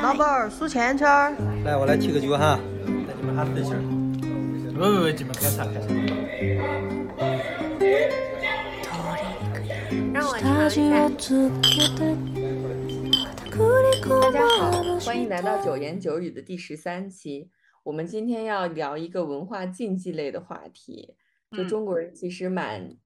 老板儿数钱圈儿。来，我来提个酒哈，带你们哈自信儿。不不不，你们开茶开茶。让我尝一下。大家好，欢迎来到九言九语的第十三期。我们今天要聊一个文化禁忌类的话题。就中国人其实蛮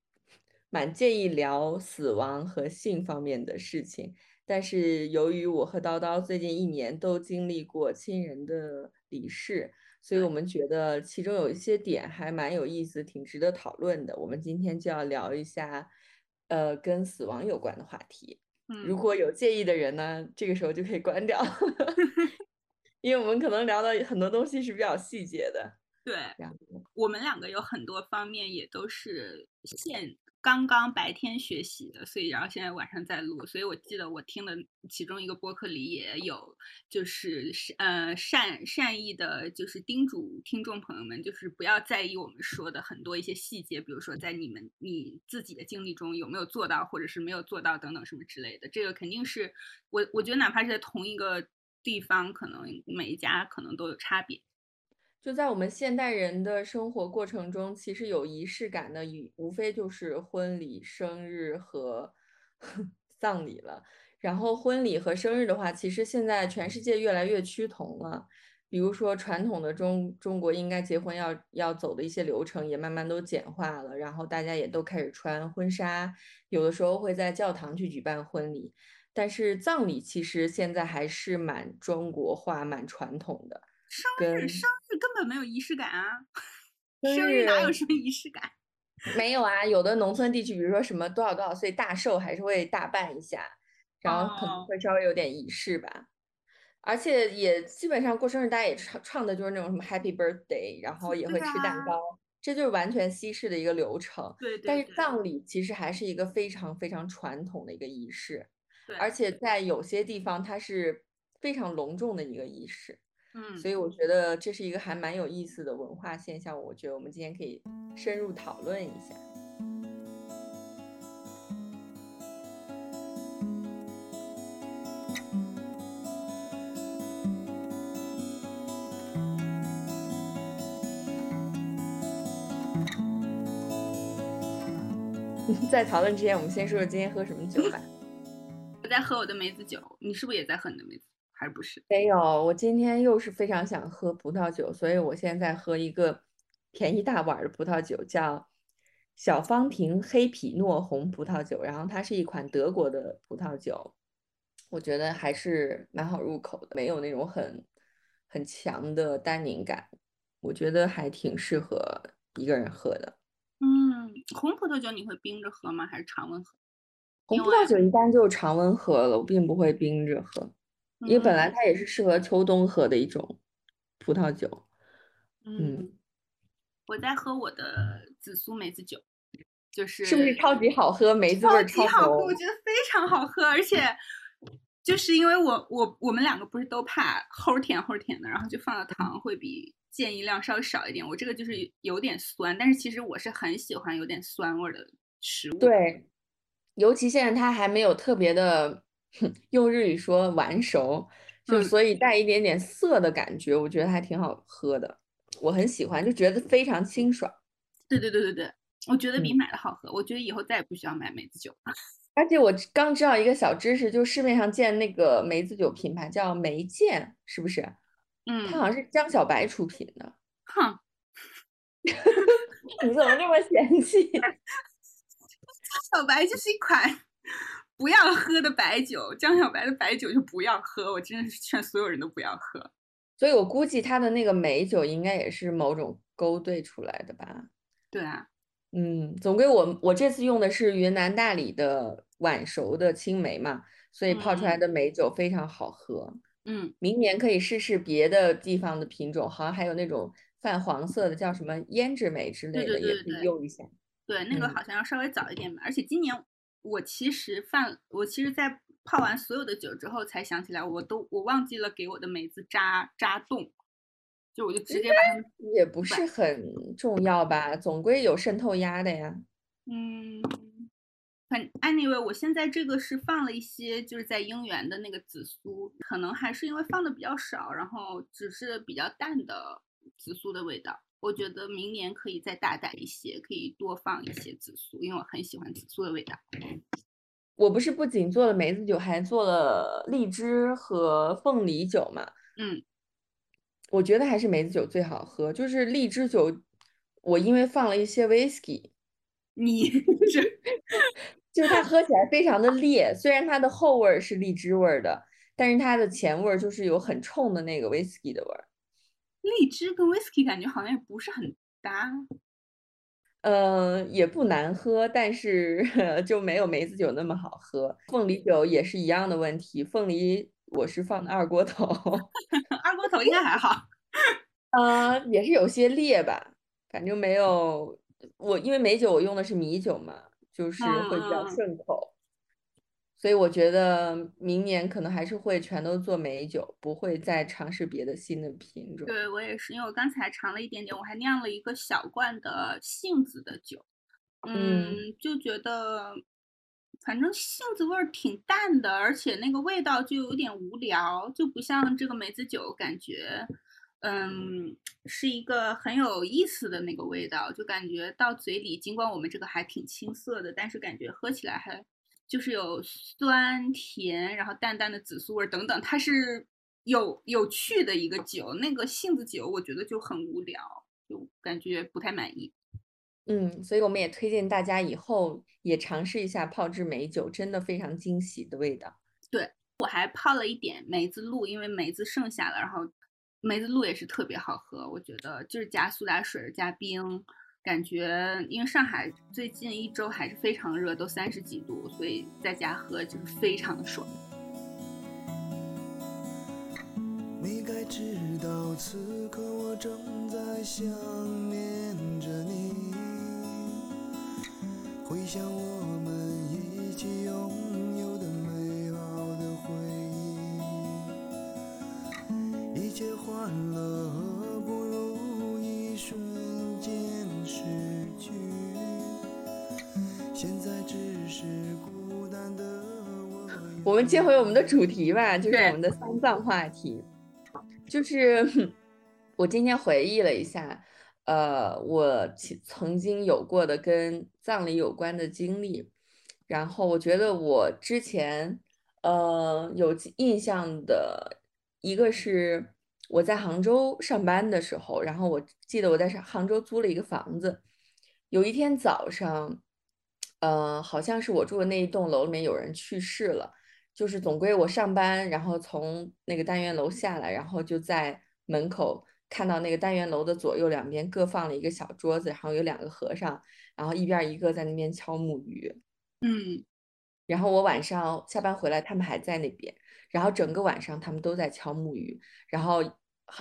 蛮介意聊死亡和性方面的事情，但是由于我和叨叨最近一年都经历过亲人的离世，所以我们觉得其中有一些点还蛮有意思，挺值得讨论的。我们今天就要聊一下，呃，跟死亡有关的话题。如果有介意的人呢，这个时候就可以关掉，因为我们可能聊的很多东西是比较细节的。对，我们两个有很多方面也都是现刚刚白天学习的，所以然后现在晚上在录。所以我记得我听的其中一个播客里也有，就是善呃善善意的，就是叮嘱听众朋友们，就是不要在意我们说的很多一些细节，比如说在你们你自己的经历中有没有做到，或者是没有做到等等什么之类的。这个肯定是我我觉得哪怕是在同一个地方，可能每一家可能都有差别。就在我们现代人的生活过程中，其实有仪式感的，无无非就是婚礼、生日和 葬礼了。然后婚礼和生日的话，其实现在全世界越来越趋同了。比如说传统的中中国应该结婚要要走的一些流程也慢慢都简化了，然后大家也都开始穿婚纱，有的时候会在教堂去举办婚礼。但是葬礼其实现在还是蛮中国化、蛮传统的。生日生日根本没有仪式感啊！生日哪有什么仪式感？没有啊，有的农村地区，比如说什么多少多少岁大寿，还是会大办一下，然后可能会稍微有点仪式吧。而且也基本上过生日，大家也唱唱的就是那种什么 Happy Birthday，然后也会吃蛋糕，这就是完全西式的一个流程。对。但是葬礼其实还是一个非常非常传统的一个仪式，对。而且在有些地方，它是非常隆重的一个仪式。嗯，所以我觉得这是一个还蛮有意思的文化现象，我觉得我们今天可以深入讨论一下。在讨论之前，我们先说说今天喝什么酒吧。我在喝我的梅子酒，你是不是也在喝你的梅子？还不是？没有，我今天又是非常想喝葡萄酒，所以我现在喝一个便宜大碗的葡萄酒，叫小方瓶黑皮诺红葡萄酒。然后它是一款德国的葡萄酒，我觉得还是蛮好入口的，没有那种很很强的单宁感，我觉得还挺适合一个人喝的。嗯，红葡萄酒你会冰着喝吗？还是常温喝？红葡萄酒一般就常温喝了，我并不会冰着喝。因为本来它也是适合秋冬喝的一种葡萄酒，嗯，我在喝我的紫苏梅子酒，就是是不是超级好喝？梅子味超级好喝，我觉得非常好喝，而且就是因为我我我们两个不是都怕齁甜齁甜的，然后就放的糖会比建议量稍微少一点。我这个就是有点酸，但是其实我是很喜欢有点酸味的食物。对，尤其现在它还没有特别的。用日语说完熟，就所以带一点点涩的感觉，我觉得还挺好喝的，我很喜欢，就觉得非常清爽。对对对对对，我觉得比买的好喝，我觉得以后再也不需要买梅子酒了。而且我刚知道一个小知识，就市面上见那个梅子酒品牌叫梅见，是不是？嗯，它好像是江小白出品的。哼，你怎么这么嫌弃？江小白就是一款。不要喝的白酒，江小白的白酒就不要喝。我真的是劝所有人都不要喝。所以我估计他的那个美酒应该也是某种勾兑出来的吧？对啊，嗯，总归我我这次用的是云南大理的晚熟的青梅嘛，所以泡出来的美酒非常好喝。嗯，明年可以试试别的地方的品种，好像还有那种泛黄色的叫什么胭脂梅之类的，也可以用一下。对，那个好像要稍微早一点吧，而且今年。我其实放，我其实，在泡完所有的酒之后，才想起来，我都我忘记了给我的梅子扎扎洞，就我就直接把它们也不是很重要吧，总归有渗透压的呀。嗯，很 anyway，我现在这个是放了一些，就是在樱园的那个紫苏，可能还是因为放的比较少，然后只是比较淡的紫苏的味道。我觉得明年可以再大胆一些，可以多放一些紫苏，因为我很喜欢紫苏的味道。我不是不仅做了梅子酒，还做了荔枝和凤梨酒嘛？嗯，我觉得还是梅子酒最好喝。就是荔枝酒，我因为放了一些 whisky，你 是 就是它喝起来非常的烈，虽然它的后味儿是荔枝味儿的，但是它的前味儿就是有很冲的那个 whisky 的味儿。荔枝跟 whisky 感觉好像也不是很搭。嗯，也不难喝，但是 就没有梅子酒那么好喝。凤梨酒也是一样的问题，凤梨我是放的二锅头，二锅头应该还好。呃，也是有些烈吧，反正没有我，因为梅酒我用的是米酒嘛，就是会比较顺口。所以我觉得明年可能还是会全都做美酒，不会再尝试别的新的品种。对我也是，因为我刚才尝了一点点，我还酿了一个小罐的杏子的酒，嗯，就觉得反正杏子味儿挺淡的，而且那个味道就有点无聊，就不像这个梅子酒，感觉嗯是一个很有意思的那个味道，就感觉到嘴里，尽管我们这个还挺青涩的，但是感觉喝起来还。就是有酸甜，然后淡淡的紫苏味等等，它是有有趣的一个酒。那个杏子酒，我觉得就很无聊，就感觉不太满意。嗯，所以我们也推荐大家以后也尝试一下泡制梅酒，真的非常惊喜的味道。对我还泡了一点梅子露，因为梅子剩下了，然后梅子露也是特别好喝。我觉得就是加苏打水加冰。感觉，因为上海最近一周还是非常热，都三十几度，所以在家喝就是非常的爽。你该知道，此刻我正在想念着你，回想我们一起拥有的美好的回忆，一切欢乐。我们接回我们的主题吧，就是我们的丧葬话题。就是 我今天回忆了一下，呃，我曾经有过的跟葬礼有关的经历。然后我觉得我之前，呃，有印象的一个是我在杭州上班的时候，然后我记得我在杭州租了一个房子，有一天早上，呃，好像是我住的那一栋楼里面有人去世了。就是总归我上班，然后从那个单元楼下来，然后就在门口看到那个单元楼的左右两边各放了一个小桌子，然后有两个和尚，然后一边一个在那边敲木鱼。嗯，然后我晚上下班回来，他们还在那边，然后整个晚上他们都在敲木鱼。然后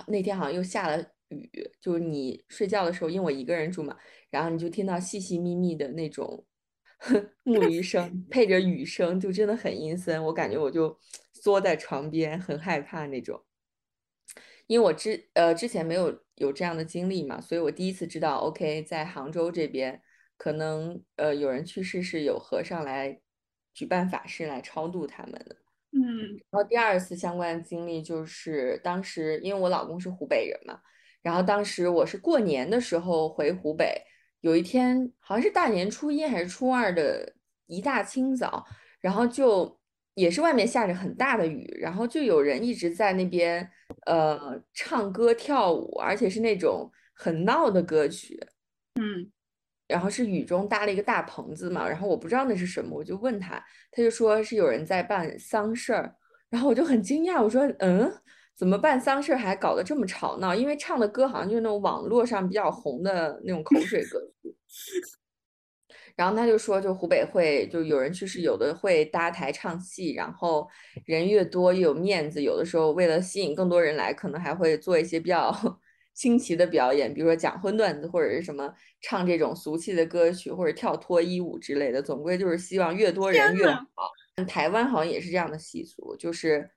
那天好像又下了雨，就是你睡觉的时候，因为我一个人住嘛，然后你就听到细细密密的那种。木鱼声配着雨声，就真的很阴森。我感觉我就缩在床边，很害怕那种。因为我之呃之前没有有这样的经历嘛，所以我第一次知道，OK，在杭州这边可能呃有人去世是有和尚来举办法事来超度他们的。嗯，然后第二次相关的经历就是当时因为我老公是湖北人嘛，然后当时我是过年的时候回湖北。有一天，好像是大年初一还是初二的一大清早，然后就也是外面下着很大的雨，然后就有人一直在那边呃唱歌跳舞，而且是那种很闹的歌曲，嗯，然后是雨中搭了一个大棚子嘛，然后我不知道那是什么，我就问他，他就说是有人在办丧事儿，然后我就很惊讶，我说嗯。怎么办丧事还搞得这么吵闹？因为唱的歌好像就是那种网络上比较红的那种口水歌曲。然后他就说，就湖北会就有人去世，有的会搭台唱戏，然后人越多越有面子。有的时候为了吸引更多人来，可能还会做一些比较 新奇的表演，比如说讲荤段子或者是什么唱这种俗气的歌曲或者跳脱衣舞之类的。总归就是希望越多人越好。台湾好像也是这样的习俗，就是。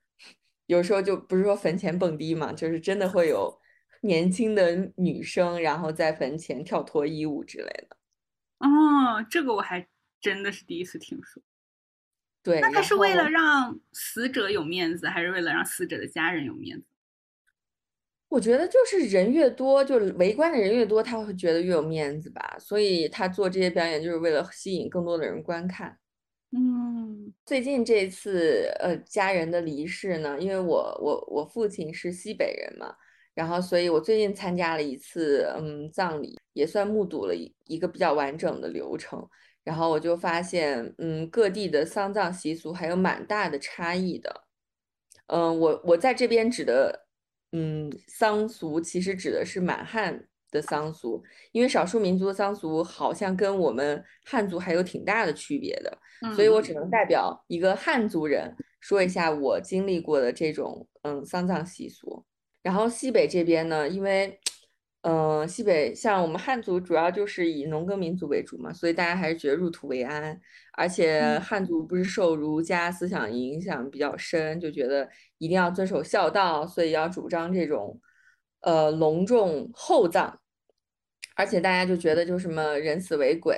有时候就不是说坟前蹦迪嘛，就是真的会有年轻的女生，然后在坟前跳脱衣舞之类的。哦，这个我还真的是第一次听说。对，那他是为了让死者有面子，还是为了让死者的家人有面子？我觉得就是人越多，就是围观的人越多，他会觉得越有面子吧。所以他做这些表演就是为了吸引更多的人观看。嗯最近这次呃家人的离世呢，因为我我我父亲是西北人嘛，然后所以我最近参加了一次嗯葬礼，也算目睹了一一个比较完整的流程。然后我就发现，嗯，各地的丧葬习俗还有蛮大的差异的。嗯，我我在这边指的，嗯，丧俗其实指的是满汉的丧俗，因为少数民族的丧俗好像跟我们汉族还有挺大的区别的，所以我。只能代表一个汉族人说一下我经历过的这种嗯丧葬习俗。然后西北这边呢，因为嗯、呃西北像我们汉族主要就是以农耕民族为主嘛，所以大家还是觉得入土为安，而且嗯。汉族不是受儒家思想影响比较深，就觉得一定要遵守孝道，所以要主张这种呃隆重厚葬，而且大家就觉得就什么人死为鬼，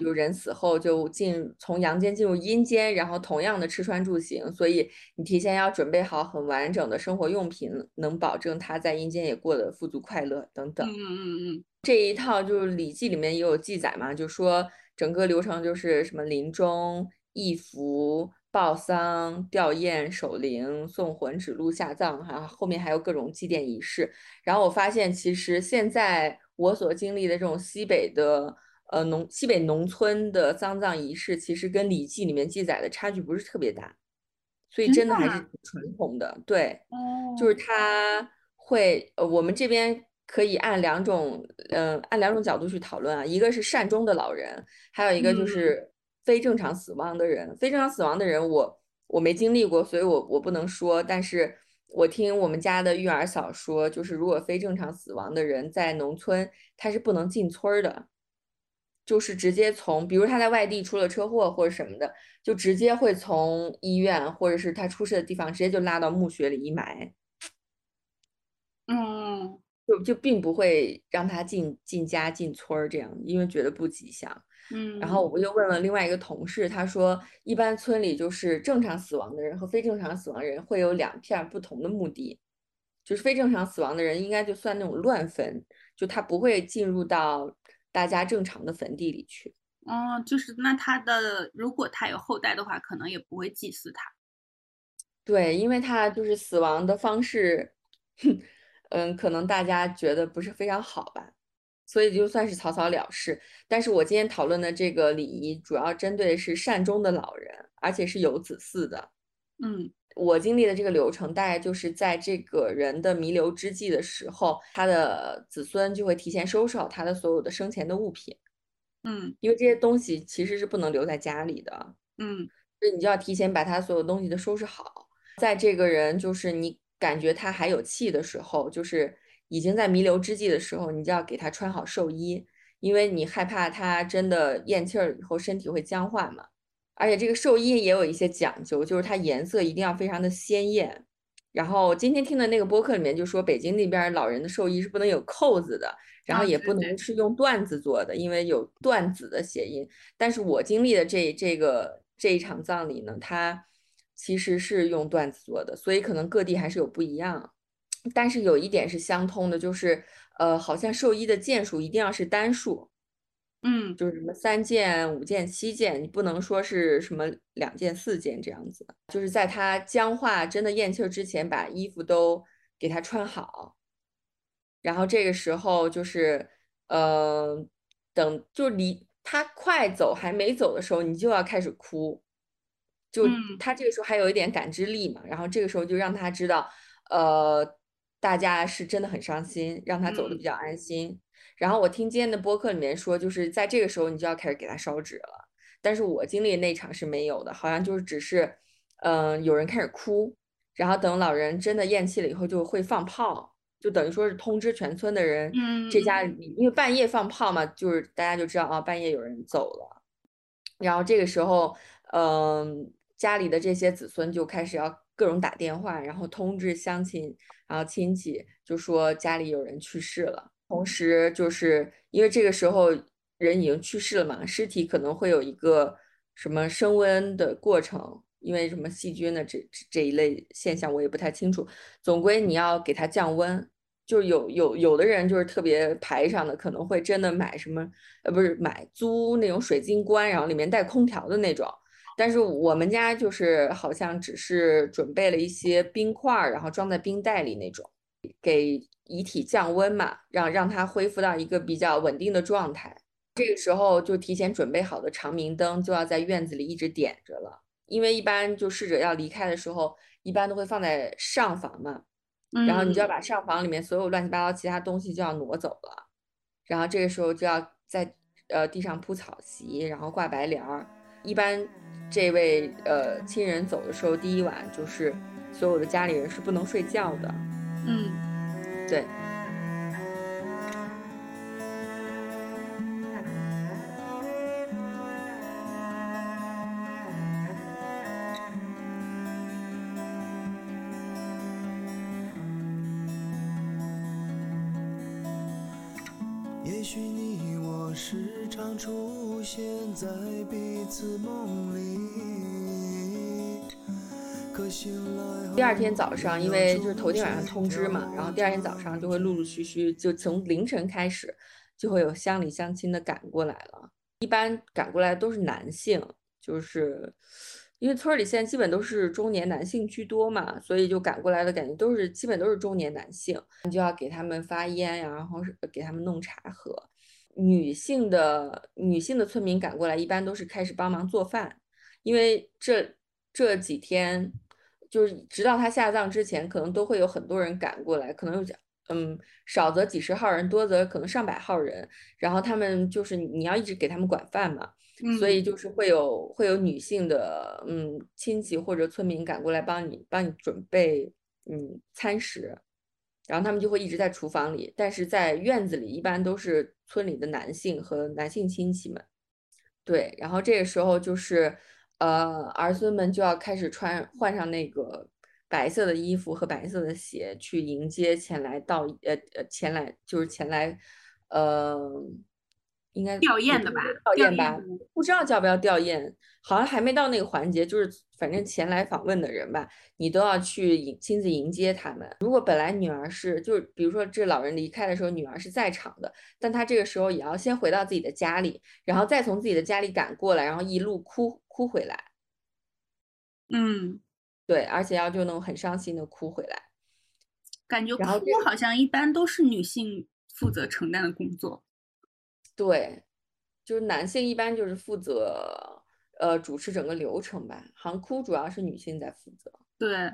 就人死后就进从阳间进入阴间，然后同样的吃穿住行，所以你提前要准备好很完整的生活用品，能保证他在阴间也过得富足快乐等等。嗯嗯嗯这一套就是《礼记》里面也有记载嘛，就说整个流程就是什么临终、义服、报丧、吊唁、守灵、送魂、指路、下葬，哈，后面还有各种祭奠仪式。然后我发现，其实现在我所经历的这种西北的呃农西北农村的丧葬仪式，其实跟《礼记》里面记载的差距不是特别大，所以真真的还是传统的。对，嗯，就是他会，呃，我们这边可以按两种，嗯、按两种角度去讨论啊，一个是善终的老人，还有一个就嗯是非正常死亡的人。非正常死亡的人我，我没经历过，所以我我不能说，但是我听我们家的育儿嫂说，就是如果非正常死亡的人在农村，他是不能进村儿的。就是直接从，比如他在外地出了车祸或者什么的，就直接会从医院或者是他出事的地方直接就拉到墓穴里一埋。嗯就就并不会让他进进家进村儿这样，因为觉得不吉祥。嗯，然后我又问了另外一个同事，他说一般村里就是正常死亡的人和非正常死亡人会有两片儿不同的墓地，就是非正常死亡的人应该就算那种乱坟，就他不会进入到大家正常的坟地里去。哦，就是那他的如果他有后代的话，可能也不会祭祀他。对，因为他就是死亡的方式，嗯，可能大家觉得不是非常好吧，所以就算是草草了事。但是我今天讨论的这个礼仪，主要针对的是善终的老人，而且是有子嗣的。嗯我经历的这个流程，大概就是在这个人的弥留之际的时候，他的子孙就会提前收拾好他的所有的生前的物品，嗯因为这些东西其实是不能留在家里的。嗯所以你就要提前把他所有东西都收拾好，在这个人就是你感觉他还有气的时候，就是已经在弥留之际的时候，你就要给他穿好寿衣，因为你害怕他真的咽气儿以后身体会僵化嘛。而且这个寿衣也有一些讲究，就是它颜色一定要非常的鲜艳。然后今天听的那个播客里面就说，北京那边儿老人的寿衣是不能有扣子的，然后也不能是用缎子做的，因为有缎子的谐音。但是我经历的这这个这一场葬礼呢，它其实是用缎子做的，所以可能各地还是有不一样。但是有一点是相通的，就是呃，好像寿衣的件数一定要是单数，嗯就是什么三件、五件、七件，你不能说是什么两件、四件这样子。就是在他僵化、真的咽气儿之前，把衣服都给他穿好，然后这个时候就是，呃，等就离他快走还没走的时候，你就要开始哭，就嗯他这个时候还有一点感知力嘛，然后这个时候就让他知道，呃，大家是真的很伤心，让他走的嗯比较安心。然后我听今天的播客里面说，就是在这个时候你就要开始给他烧纸了。但是我经历那场是没有的，好像就是只是，嗯、有人开始哭，然后等老人真的咽气了以后，就会放炮，就等于说是通知全村的人，嗯这家里因为半夜放炮嘛，就是大家就知道啊，半夜有人走了。然后这个时候，嗯、家里的这些子孙就开始要各种打电话，然后通知乡亲，然后亲戚，就说家里有人去世了。同时，就是因为这个时候人已经去世了嘛，尸体可能会有一个什么升温的过程，因为什么细菌的这这一类现象我也不太清楚。总归你要给它降温，就有有有的人就是特别排场的，可能会真的买什么呃不是买租那种水晶棺，然后里面带空调的那种。但是我们家就是好像只是准备了一些冰块，然后装在冰袋里那种，给遗体降温嘛，让让它恢复到一个比较稳定的状态。这个时候就提前准备好的长明灯就要在院子里一直点着了，因为一般就逝者要离开的时候，一般都会放在上房嘛，然后你就要把上房里面所有乱七八糟其他东西就要挪走了，然后这个时候就要在呃地上铺草席，然后挂白帘儿。一般这位呃亲人走的时候，第一晚就是所有的家里人是不能睡觉的，嗯，对。也许你我时常出现在彼此梦里，第二天早上，因为就是头天晚上通知嘛，然后第二天早上就会陆陆续续，就从凌晨开始，就会有乡里乡亲的赶过来了。一般赶过来都是男性，就是因为村里现在基本都是中年男性居多嘛，所以就赶过来的感觉都是基本都是中年男性，你就要给他们发烟呀，然后给他们弄茶喝。女性的女性的村民赶过来，一般都是开始帮忙做饭，因为这这几天就是直到他下葬之前，可能都会有很多人赶过来，可能有嗯少则几十号人，多则可能上百号人，然后他们就是你要一直给他们管饭嘛，所以就是会有会有女性的嗯亲戚或者村民赶过来帮你帮你准备嗯餐食。然后他们就会一直在厨房里，但是在院子里一般都是村里的男性和男性亲戚们。对，然后这个时候就是，呃，儿孙们就要开始穿换上那个白色的衣服和白色的鞋，去迎接前来到呃呃前来就是前来，呃，应该吊唁的吧吊唁吧，不知道叫不叫吊唁，好像还没到那个环节，就是反正前来访问的人吧，你都要去迎亲自迎接他们。如果本来女儿是，就是比如说这老人离开的时候，女儿是在场的，但她这个时候也要先回到自己的家里，然后再从自己的家里赶过来，然后一路哭哭回来，嗯，对，而且要就那种很伤心的哭回来。感觉哭好像一般都是女性负责承担的工作。对，就是男性一般就是负责呃主持整个流程吧，好像哭主要是女性在负责。对，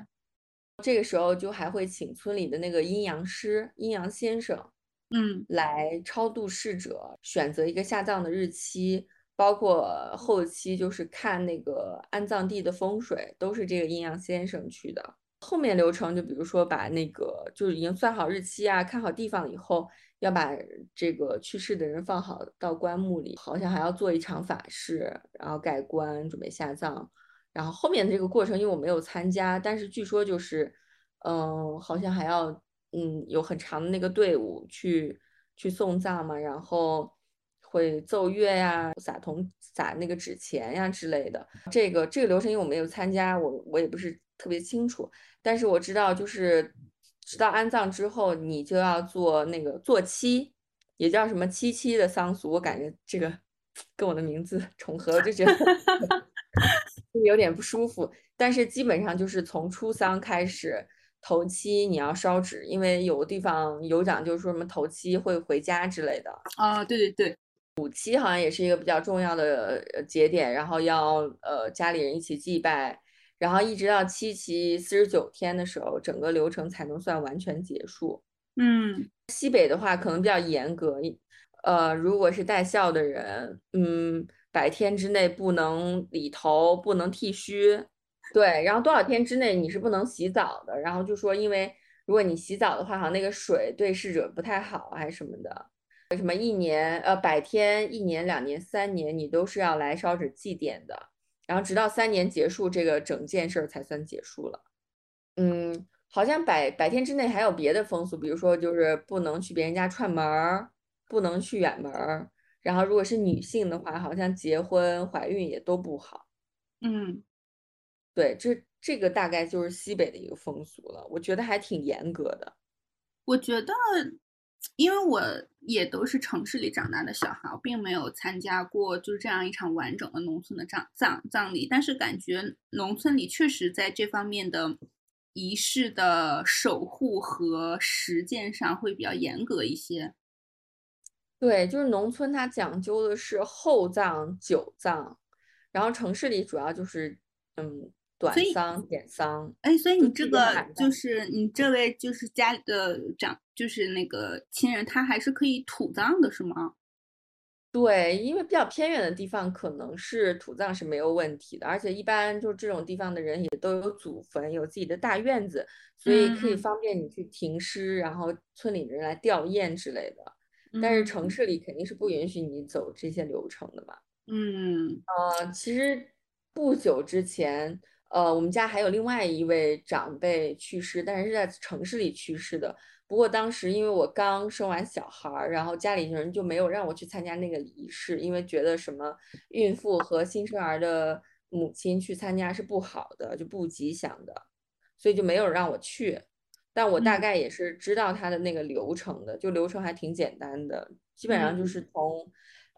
这个时候就还会请村里的那个阴阳师、阴阳先生嗯来超度逝者，选择一个下葬的日期，包括后期就是看那个安葬地的风水，都是这个阴阳先生去的。后面流程就比如说把那个就是已经算好日期啊，看好地方以后，要把这个去世的人放好到棺木里，好像还要做一场法事，然后盖棺，准备下葬。然后后面的这个过程，因为我没有参加，但是据说就是，嗯，好像还要嗯有很长的那个队伍去去送葬嘛，然后会奏乐呀、撒铜撒那个纸钱呀之类的。这个这个流程因为我没有参加，我我也不是特别清楚，但是我知道就是直到安葬之后，你就要做那个做七，也叫什么七七的丧俗，我感觉这个跟我的名字重合，就觉得 有点不舒服。但是基本上就是从出丧开始，头七你要烧纸，因为有的地方有讲就是说什么头七会回家之类的。啊，对对对，五七好像也是一个比较重要的呃节点，然后要呃家里人一起祭拜，然后一直到七七四十九天的时候，整个流程才能算完全结束。嗯。西北的话可能比较严格，一呃，如果是带孝的人，嗯，百天之内不能理头，不能剃须，对，然后多少天之内你是不能洗澡的，然后就说因为如果你洗澡的话，好像那个水对逝者不太好，还是什么的，什么一年呃百天、一年、两年、三年，你都是要来烧纸祭奠的，然后直到三年结束，这个整件事儿才算结束了。嗯，好像百百天之内还有别的风俗，比如说就是不能去别人家串门儿，不能去远门儿，然后如果是女性的话，好像结婚、怀孕也都不好。嗯，对，这这个大概就是西北的一个风俗了，我觉得还挺严格的。我觉得，因为我也都是城市里长大的小孩，并没有参加过就是这样一场完整的农村的葬葬葬礼，但是感觉农村里确实在这方面的仪式的守护和实践上会比较严格一些。对，就是农村它讲究的是厚葬、久葬，然后城市里主要就是嗯短丧、简丧。哎，所以你这个就是你这位就是家里的长，就是那个亲人，他还是可以土葬的，是吗？对，因为比较偏远的地方，可能是土葬是没有问题的，而且一般就这种地方的人也都有祖坟，有自己的大院子，所以可以嗯方便你去停尸，然后村里的人来吊唁之类的。但是城嗯市里肯定是不允许你走这些流程的嘛。嗯呃，其实不久之前，呃，我们家还有另外一位长辈去世，但是是在城市里去世的。不过当时因为我刚生完小孩儿，然后家里人就没有让我去参加那个仪式，因为觉得什么孕妇和新生儿的母亲去参加是不好的，就不吉祥的，所以就没有让我去。但我大嗯概也是知道他的那个流程的，就流程还挺简单的，基本上就嗯是从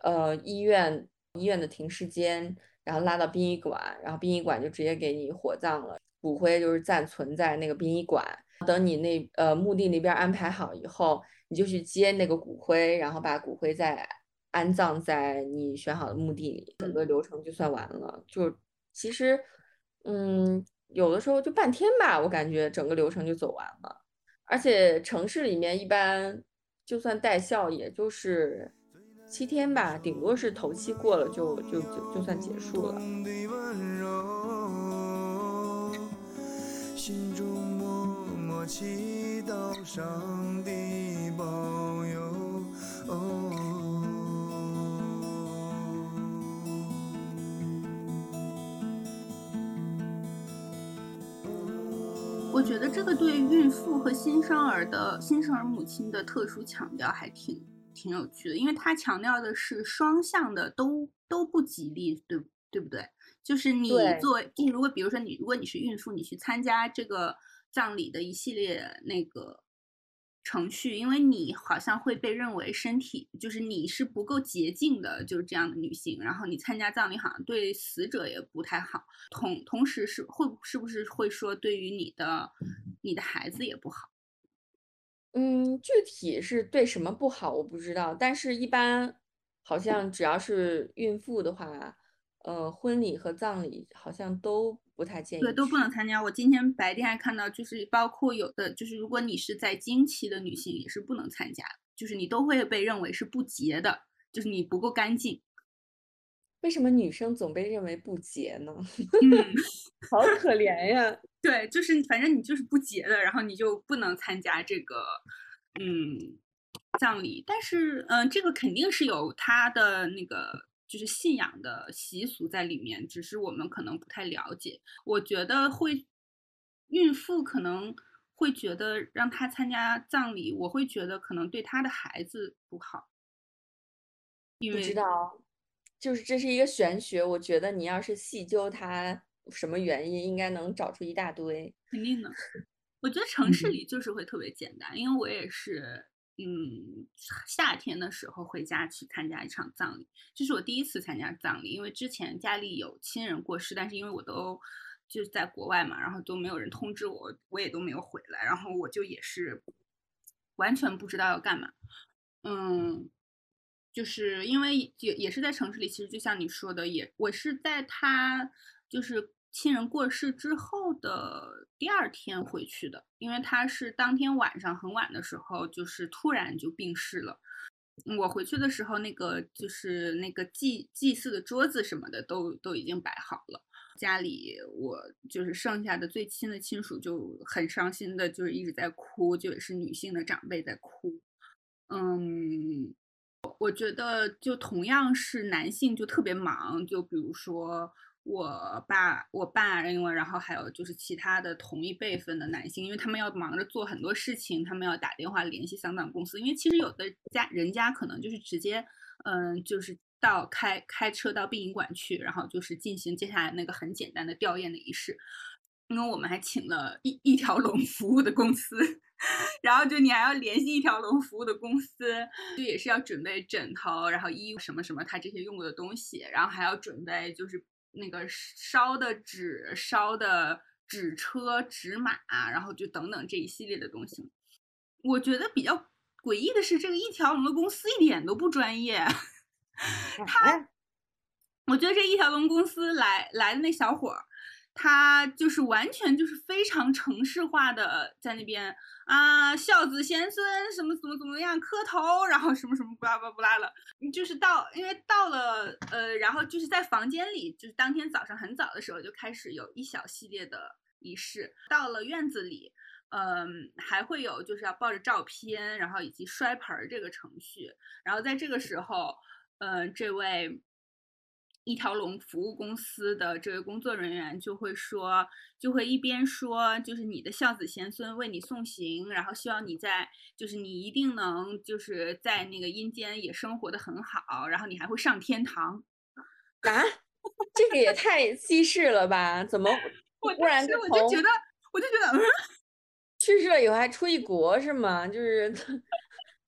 呃医院医院的停尸间，然后拉到殡仪馆，然后殡仪馆就直接给你火葬了，骨灰就是暂存在那个殡仪馆，等你那呃墓地那边安排好以后，你就去接那个骨灰，然后把骨灰再安葬在你选好的墓地里，整个流程就算完了。就其实，嗯，有的时候就半天吧，我感觉整个流程就走完了。而且城市里面一般就算带孝，也就是七天吧，顶多是头七过了就就就就算结束了。心中默默祈祷上帝保佑。我觉得这个对孕妇和新生儿的新生儿母亲的特殊强调还挺挺有趣的，因为它强调的是双向的都都不吉利，对对不对？就是你对作为，就如果比如说你如果你是孕妇，你去参加这个葬礼的一系列那个程序，因为你好像会被认为身体就是你是不够洁净的，就是这样的女性，然后你参加葬礼好像对死者也不太好。同同时是会是不是会说对于你的你的孩子也不好？嗯，具体是对什么不好我不知道，但是一般好像只要是孕妇的话，呃，婚礼和葬礼好像都不太建议对，都不能去参加。我今天白天还看到，就是包括有的，就是如果你是在经期的女性，也是不能参加的，就是你都会被认为是不洁的，就是你不够干净。为什么女生总被认为不洁呢？嗯，好可怜呀！对，就是反正你就是不洁的，然后你就不能参加这个，嗯，葬礼。但是，嗯，这个肯定是有他的那个就是信仰的习俗在里面，只是我们可能不太了解。我觉得会，孕妇可能会觉得让她参加葬礼，我会觉得可能对她的孩子不好，因不知为道，就是这是一个玄学，我觉得你要是细究它什么原因，应该能找出一大堆。肯定的，我觉得城市嗯里就是会特别简单，因为我也是，嗯，夏天的时候回家去参加一场葬礼，这是我第一次参加葬礼，因为之前家里有亲人过世，但是因为我都就是在国外嘛，然后都没有人通知我，我也都没有回来，然后我就也是完全不知道要干嘛，嗯。就是因为也也是在城市里，其实就像你说的，也我是在他就是亲人过世之后的第二天回去的，因为他是当天晚上很晚的时候，就是突然就病逝了。我回去的时候，那个就是那个祭祭祀的桌子什么的都都已经摆好了。家里我就是剩下的最亲的亲属就很伤心的，就是一直在哭，就也是女性的长辈在哭。嗯，我觉得就同样是男性就特别忙，就比如说我爸、我爸，因为然后还有就是其他的同一辈分的男性，因为他们要忙着做很多事情，他们要打电话联系丧葬公司，因为其实有的家人家可能就是直接嗯，就是到开开车到殡仪馆去，然后就是进行接下来那个很简单的吊唁的仪式。因为我们还请了一一条龙服务的公司，然后就你还要联系一条龙服务的公司，就也是要准备枕头，然后衣服什么什么，他这些用过的东西，然后还要准备就是那个烧的纸、烧的纸车、纸马，然后就等等这一系列的东西。我觉得比较诡异的是，这个一条龙的公司一点都不专业，他，我觉得这一条龙公司来来的那小伙儿。他就是完全就是非常城市化的，在那边啊，孝子贤孙什么怎么怎么样磕头，然后什么什么不拉不拉了，就是到因为到了呃，然后就是在房间里，就是当天早上很早的时候就开始有一小系列的仪式，到了院子里，嗯，还会有就是要抱着照片，然后以及摔盆儿这个程序，然后在这个时候，嗯，这位。一条龙服务公司的这位工作人员就会说，就会一边说，就是你的孝子贤孙为你送行，然后希望你在，就是你一定能就是在那个阴间也生活的很好，然后你还会上天堂。啊，这个也太稀释了吧？怎么 忽然就我就觉得，我就觉得，嗯，去世了以后还出一国是吗？就是。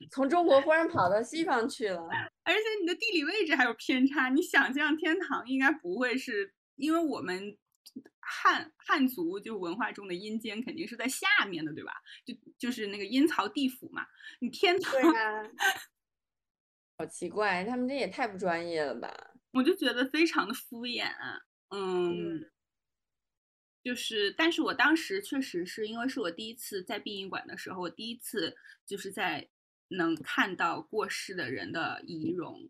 从中国忽然跑到西方去了，而且你的地理位置还有偏差。你想象天堂应该不会是因为我们汉汉族就文化中的阴间肯定是在下面的，对吧？就就是那个阴曹地府嘛。你天堂，对啊，好奇怪，他们这也太不专业了吧？我就觉得非常的敷衍。嗯，就是，但是我当时确实是因为是我第一次在殡仪馆的时候，我第一次就是在。能看到过世的人的仪容，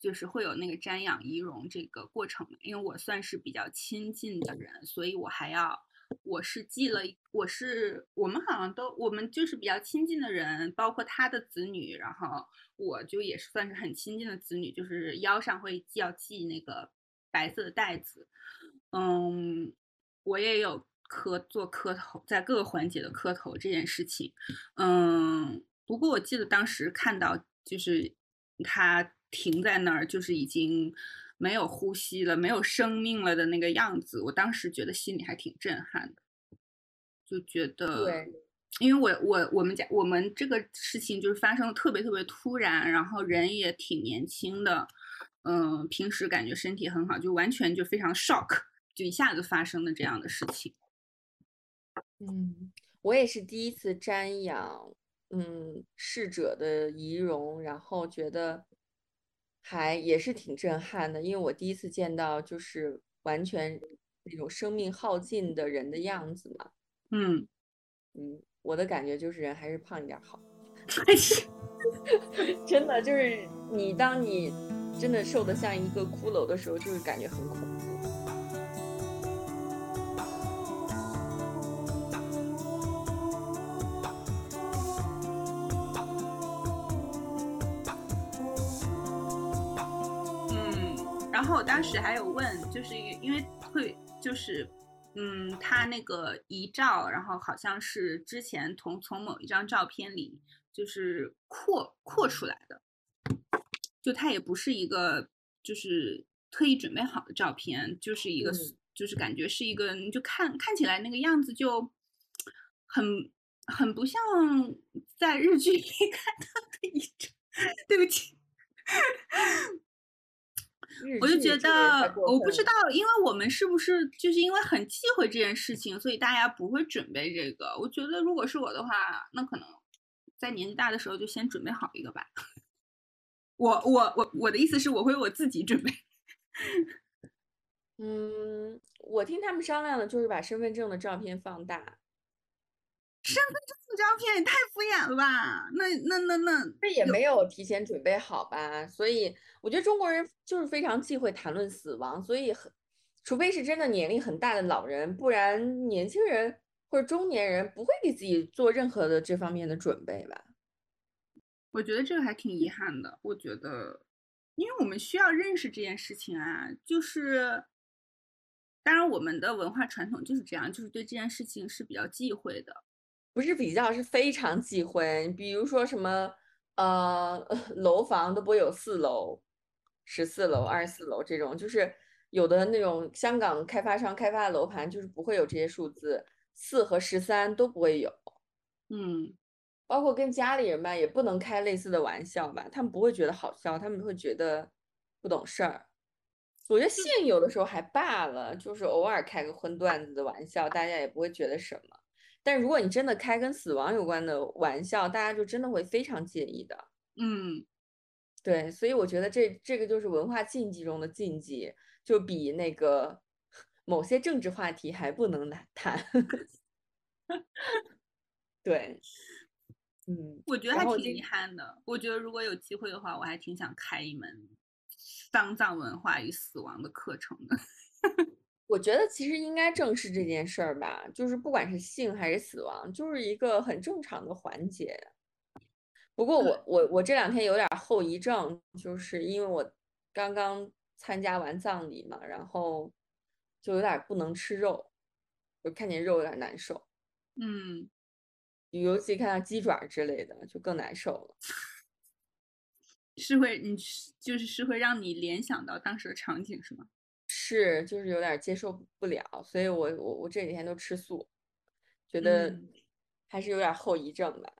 就是会有那个瞻仰仪容这个过程。因为我算是比较亲近的人，所以我还要，我是记了，我是我们好像都，我们就是比较亲近的人，包括他的子女，然后我就也是算是很亲近的子女，就是腰上会要系那个白色的带子。嗯，我也有磕做磕头，在各个环节的磕头这件事情，嗯。不过我记得当时看到，就是他停在那儿，就是已经没有呼吸了、没有生命了的那个样子。我当时觉得心里还挺震撼的，就觉得，对，因为我我我们家我们这个事情就是发生的特别特别突然，然后人也挺年轻的，嗯，平时感觉身体很好，就完全就非常 shock，就一下子发生的这样的事情。嗯，我也是第一次瞻仰。嗯，逝者的仪容，然后觉得还也是挺震撼的，因为我第一次见到就是完全那种生命耗尽的人的样子嘛。嗯嗯，我的感觉就是人还是胖一点好。真的就是你，当你真的瘦的像一个骷髅的时候，就是感觉很恐怖。我当时还有问，就是因为会就是，嗯，他那个遗照，然后好像是之前从从某一张照片里就是扩扩出来的，就他也不是一个就是特意准备好的照片，就是一个就是感觉是一个，你就看看起来那个样子就很很不像在日剧里 看到的遗照，对不起。我就觉得，我不知道，因为我们是不是就是因为很忌讳这件事情，所以大家不会准备这个。我觉得，如果是我的话，那可能在年纪大的时候就先准备好一个吧。我我我我的意思是，我会我自己准备。嗯，我听他们商量的就是把身份证的照片放大。身份证的照片也太敷衍了吧？那那那那，这也没有提前准备好吧？所以我觉得中国人就是非常忌讳谈论死亡，所以很，除非是真的年龄很大的老人，不然年轻人或者中年人不会给自己做任何的这方面的准备吧？我觉得这个还挺遗憾的。我觉得，因为我们需要认识这件事情啊，就是，当然我们的文化传统就是这样，就是对这件事情是比较忌讳的。不是比较，是非常忌讳。比如说什么，呃 楼房都不会有四楼、十四楼、二十四楼这种，就是有的那种香港开发商开发的楼盘就是不会有这些数字，四和十三都不会有。嗯，包括跟家里人吧，也不能开类似的玩笑吧，他们不会觉得好笑，他们会觉得不懂事儿。我觉得性有的时候还罢了，就是偶尔开个荤段子的玩笑，大家也不会觉得什么。但如果你真的开跟死亡有关的玩笑，大家就真的会非常介意的。嗯，对，所以我觉得这这个就是文化禁忌中的禁忌，就比那个某些政治话题还不能谈谈。对，嗯，我觉得还挺遗憾的。我觉得如果有机会的话，我还挺想开一门丧葬文化与死亡的课程的。我觉得其实应该正视这件事儿吧，就是不管是性还是死亡，就是一个很正常的环节。不过我我我这两天有点儿后遗症，就是因为我刚刚参加完葬礼嘛，然后就有点儿不能吃肉，就看见肉有点儿难受，嗯，尤其看到鸡爪之类的就更难受了。是会你是就是是会让你联想到当时的场景是吗？是，就是有点儿接受不了，所以我我我这几天都吃素，觉得嗯还是有点儿后遗症的。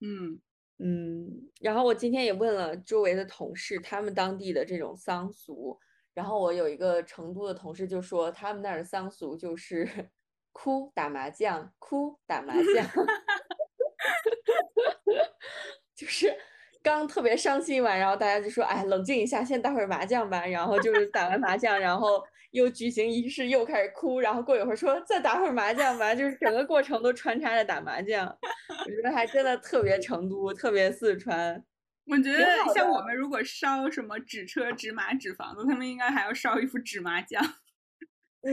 嗯嗯，然后我今天也问了周围的同事，他们当地的这种丧俗，然后我有一个成都的同事就说，他们那儿的丧俗就是 哭打麻将，哭打麻将，就是刚特别伤心完，然后大家就说，哎，冷静一下，先打会儿麻将吧，然后就是打完麻将，然后又举行仪式，又开始哭，然后过一会儿说再打会儿麻将吧，就是整个过程都穿插着打麻将。我觉得还真的特别成都，特别四川。我觉得像我们如果烧什么纸车、纸马、纸房子，他们应该还要烧一副纸麻将。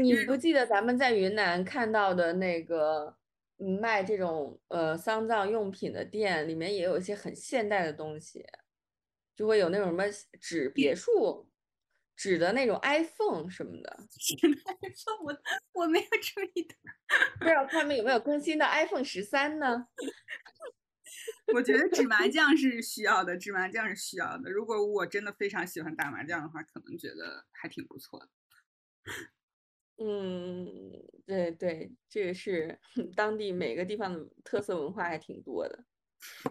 你不记得咱们在云南看到的那个嗯卖这种呃丧葬用品的店，里面也有一些很现代的东西，就会有那种什么纸别墅、纸的那种 iPhone 什么的。说我我没有注意到，不知道他们有没有更新到 iPhone 十三呢？我觉得纸麻将是需要的，纸麻将是需要的。如果我真的非常喜欢打麻将的话，可能觉得还挺不错的。嗯，对对，这个是 当地每个地方的特色文化还挺多的。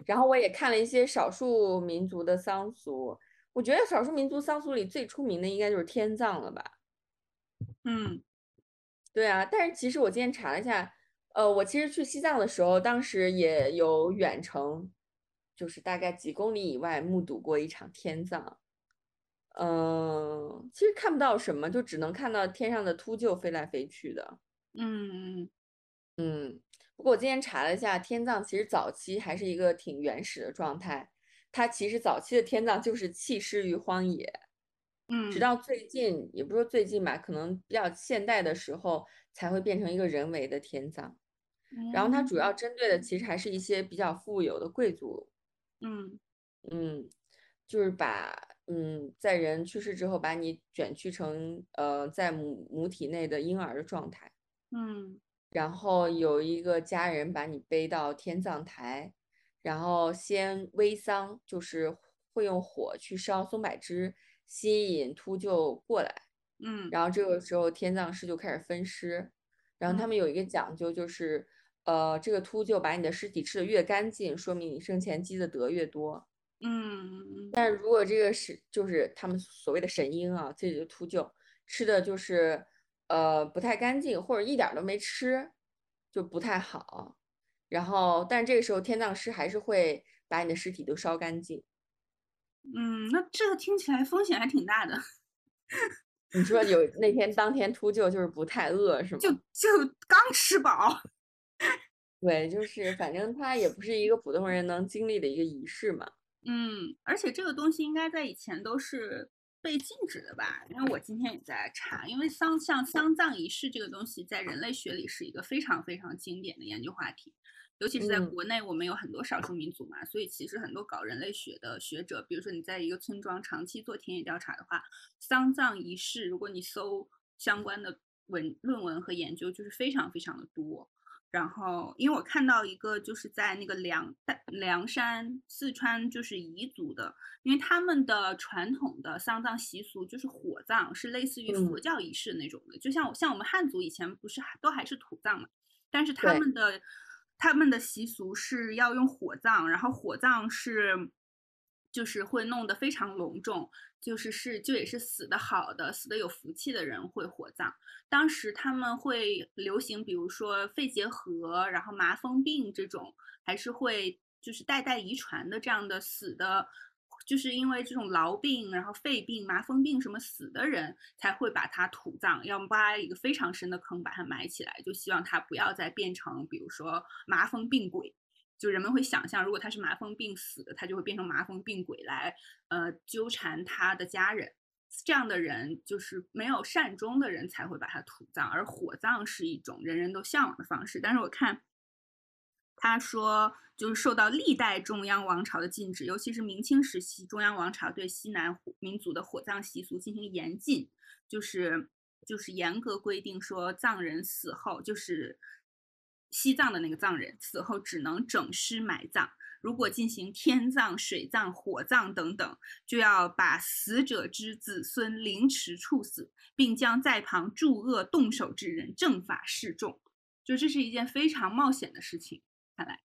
然后我也看了一些少数民族的丧俗，我觉得少数民族丧俗里最出名的应该就是天葬了吧？嗯对啊，但是其实我今天查了一下，呃，我其实去西藏的时候，当时也有远程，就是大概几公里以外目睹过一场天葬。嗯、其实看不到什么，就只能看到天上的秃鹫飞来飞去的。嗯嗯，不过我今天查了一下，天葬其实早期还是一个挺原始的状态，它其实早期的天葬就是弃尸于荒野。嗯，直到最近，也不是说最近吧，可能比较现代的时候才会变成一个人为的天葬。然后它主要针对的其实还是一些比较富有的贵族，嗯嗯，就是把嗯在人去世之后把你卷曲成呃在母母体内的婴儿的状态，嗯然后有一个家人把你背到天葬台，然后先煨丧，就是会用火去烧松柏枝，吸引秃鹫过来。嗯然后这个时候天葬师就开始分尸，然后他们有一个讲究，就是呃，这个秃鹫把你的尸体吃的越干净，说明你生前积的德越多。嗯但如果这个是就是他们所谓的神鹰啊，这个秃鹫吃的就是呃不太干净，或者一点儿都没吃，就不太好。然后，但这个时候天葬师还是会把你的尸体都烧干净。嗯，那这个听起来风险还挺大的，你说有那天当天秃鹫就是不太饿是吗？就就刚吃饱。对，就是反正它也不是一个普通人能经历的一个仪式嘛。嗯，而且这个东西应该在以前都是被禁止的吧？因为我今天也在查，因为丧像丧葬仪式这个东西，在人类学里是一个非常非常经典的研究话题。尤其是在嗯国内，我们有很多少数民族嘛，所以其实很多搞人类学的学者，比如说你在一个村庄长期做田野调查的话，丧葬仪式，如果你搜相关的文论文和研究，就是非常非常的多。然后，因为我看到一个就是在那个凉凉山四川就是彝族的，因为他们的传统的丧葬习俗就是火葬，是类似于佛教仪式那种的，就像像我们汉族以前不是都还是土葬嘛，但是他们的他们的习俗是要用火葬，然后火葬是就是会弄得非常隆重。就是是就也是死的好的死的有福气的人会火葬，当时他们会流行，比如说肺结核，然后麻风病这种，还是会就是代代遗传的这样的死的，就是因为这种痨病，然后肺病、麻风病什么死的人才会把它土葬，要挖一个非常深的坑把它埋起来，就希望它不要再变成比如说麻风病鬼。就人们会想象，如果他是麻风病死的，他就会变成麻风病鬼来，呃，纠缠他的家人。这样的人就是没有善终的人才会把他土葬，而火葬是一种人人都向往的方式。但是我看他说，就是受到历代中央王朝的禁止，尤其是明清时期，中央王朝对西南民族的火葬习俗进行严禁，就是就是严格规定说，葬人死后就是。西藏的那个藏人死后只能整尸埋葬，如果进行天葬、水葬、火葬等等，就要把死者之子孙凌迟处死，并将在旁助恶动手之人正法示众。就这是一件非常冒险的事情，看来。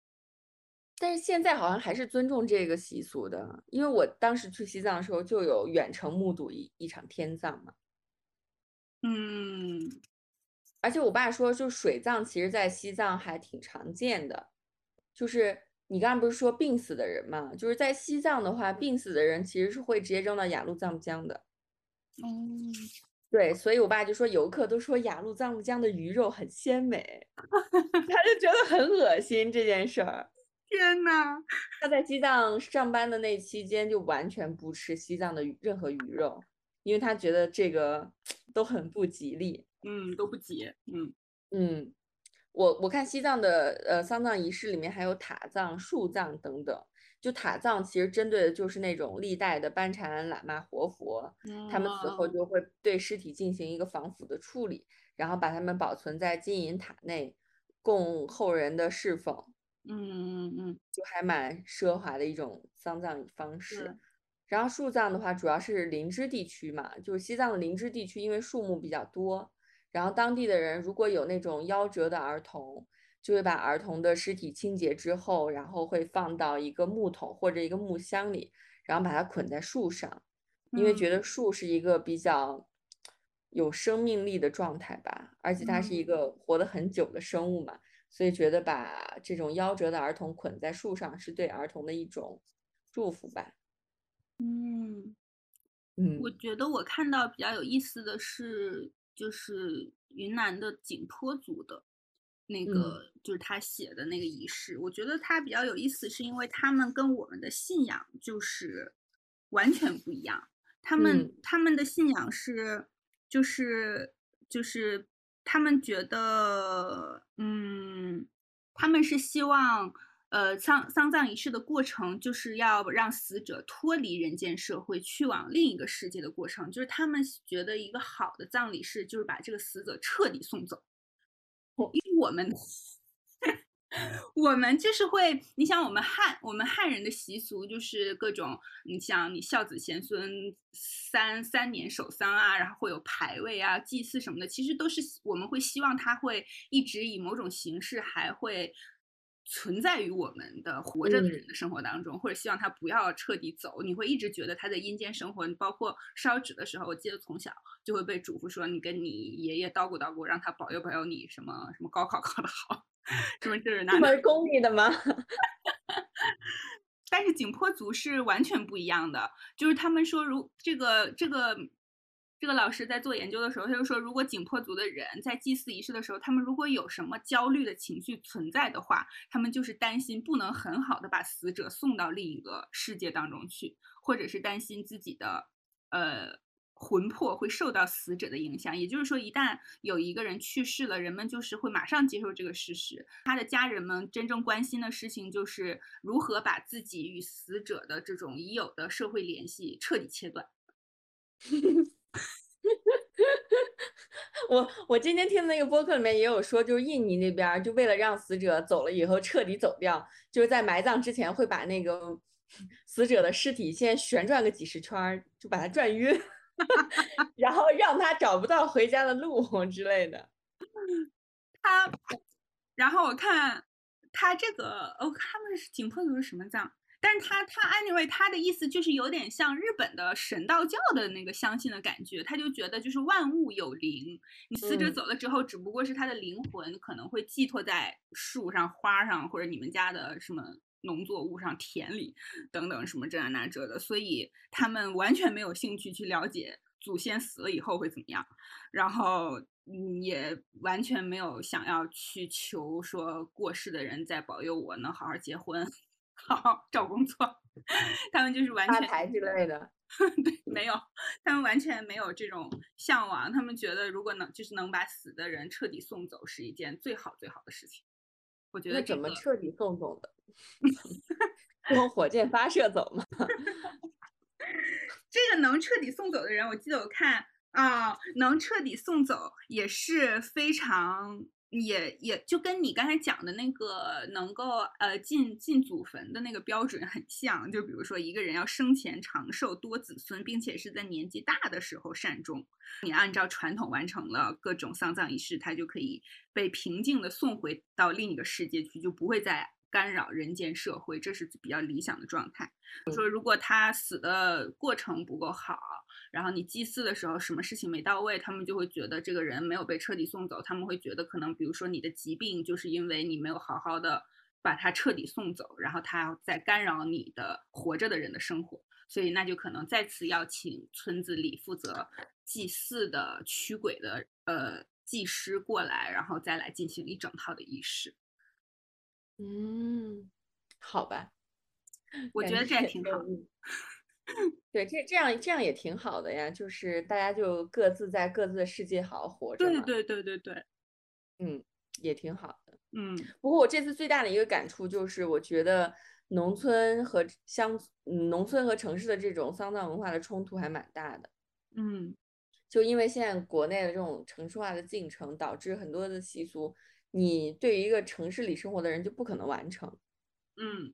但是现在好像还是尊重这个习俗的，因为我当时去西藏的时候就有远程目睹一一场天葬嘛。嗯。而且我爸说，就水葬，其实在西藏还挺常见的。就是你刚刚不是说病死的人嘛？就是在西藏的话，病死的人其实是会直接扔到雅鲁藏布江的。哦，对，所以我爸就说，游客都说雅鲁藏布江的鱼肉很鲜美，他就觉得很恶心这件事儿。天呐，他在西藏上班的那期间就完全不吃西藏的任何鱼肉，因为他觉得这个都很不吉利。嗯，都不急。嗯嗯，我我看西藏的呃丧葬仪式里面还有塔葬、树葬等等。就塔葬其实针对的就是那种历代的班禅喇嘛活佛，他们死后就会对尸体进行一个防腐的处理，然后把他们保存在金银塔内，供后人的侍奉。嗯嗯嗯，就还蛮奢华的一种丧葬方式。然后树葬的话，主要是林芝地区嘛，就是西藏的林芝地区，因为树木比较多。然后当地的人如果有那种夭折的儿童，就会把儿童的尸体清洁之后，然后会放到一个木桶或者一个木箱里，然后把它捆在树上，因为觉得树是一个比较有生命力的状态吧，而且它是一个活得很久的生物嘛，所以觉得把这种夭折的儿童捆在树上是对儿童的一种祝福吧。嗯嗯，我觉得我看到比较有意思的是。就是云南的景颇族的那个，就是他写的那个仪式，我觉得他比较有意思，是因为他们跟我们的信仰就是完全不一样。他们他们的信仰是，就是就是他们觉得，嗯，他们是希望。呃，丧丧葬仪式的过程就是要让死者脱离人间社会，去往另一个世界的过程。就是他们觉得一个好的葬礼是，就是把这个死者彻底送走。因为我们，我们就是会，你想我们汉我们汉人的习俗就是各种，你像你孝子贤孙三三年守丧啊，然后会有牌位啊、祭祀什么的，其实都是我们会希望他会一直以某种形式还会。存在于我们的活着的人的生活当中，或者希望他不要彻底走。你会一直觉得他在阴间生活。包括烧纸的时候，我记得从小就会被嘱咐说，你跟你爷爷叨咕叨咕，让他保佑保佑你什么什么高考考得好，什么这是那这么功利的吗？但是景颇族是完全不一样的，就是他们说，如这个这个。这个老师在做研究的时候，他就说，如果景颇族的人在祭祀仪式的时候，他们如果有什么焦虑的情绪存在的话，他们就是担心不能很好的把死者送到另一个世界当中去，或者是担心自己的呃魂魄会受到死者的影响。也就是说，一旦有一个人去世了，人们就是会马上接受这个事实。他的家人们真正关心的事情就是如何把自己与死者的这种已有的社会联系彻底切断。我我今天听的那个播客里面也有说，就是印尼那边就为了让死者走了以后彻底走掉，就是在埋葬之前会把那个死者的尸体先旋转个几十圈，就把他转晕，然后让他找不到回家的路 之类的。他，然后我看他这个，我、看他们是景颇族是什么葬？但是他他 anyway 他的意思就是有点像日本的神道教的那个相信的感觉，他就觉得就是万物有灵，你死者嗯。走了之后，只不过是他的灵魂可能会寄托在树上、花上，或者你们家的什么农作物上、田里等等什么这样那这的，所以他们完全没有兴趣去了解祖先死了以后会怎么样，然后嗯也完全没有想要去求说过世的人再保佑我能好好结婚。好好找工作，他们就是完全发财之类的。对，没有，他们完全没有这种向往。他们觉得，如果能就是能把死的人彻底送走，是一件最好最好的事情。我觉那怎么得这个彻底送走的？用火箭发射走吗？这个能彻底送走的人，我记得我看啊、能彻底送走也是非常，也也就跟你刚才讲的那个能够呃进进祖坟的那个标准很像。就比如说一个人要生前长寿多子孙，并且是在年纪大的时候善终，你按照传统完成了各种丧葬仪式，他就可以被平静的送回到另一个世界去，就不会再干扰人间社会，这是比较理想的状态。说如果他死的过程不够好，然后你祭祀的时候什么事情没到位，他们就会觉得这个人没有被彻底送走，他们会觉得可能比如说你的疾病就是因为你没有好好的把他彻底送走，然后他在干扰你的活着的人的生活，所以那就可能再次要请村子里负责祭祀的驱鬼的呃祭师过来，然后再来进行一整套的仪式。嗯，好吧。我觉得这也挺好。对，这这样这样也挺好的呀，就是大家就各自在各自的世界好好活着嘛，对对对对对，嗯，也挺好的。嗯不过我这次最大的一个感触就是，我觉得农村和乡，嗯农村和城市的这种丧葬文化的冲突还蛮大的。嗯就因为现在国内的这种城市化的进程，导致很多的习俗，你对于一个城市里生活的人就不可能完成。嗯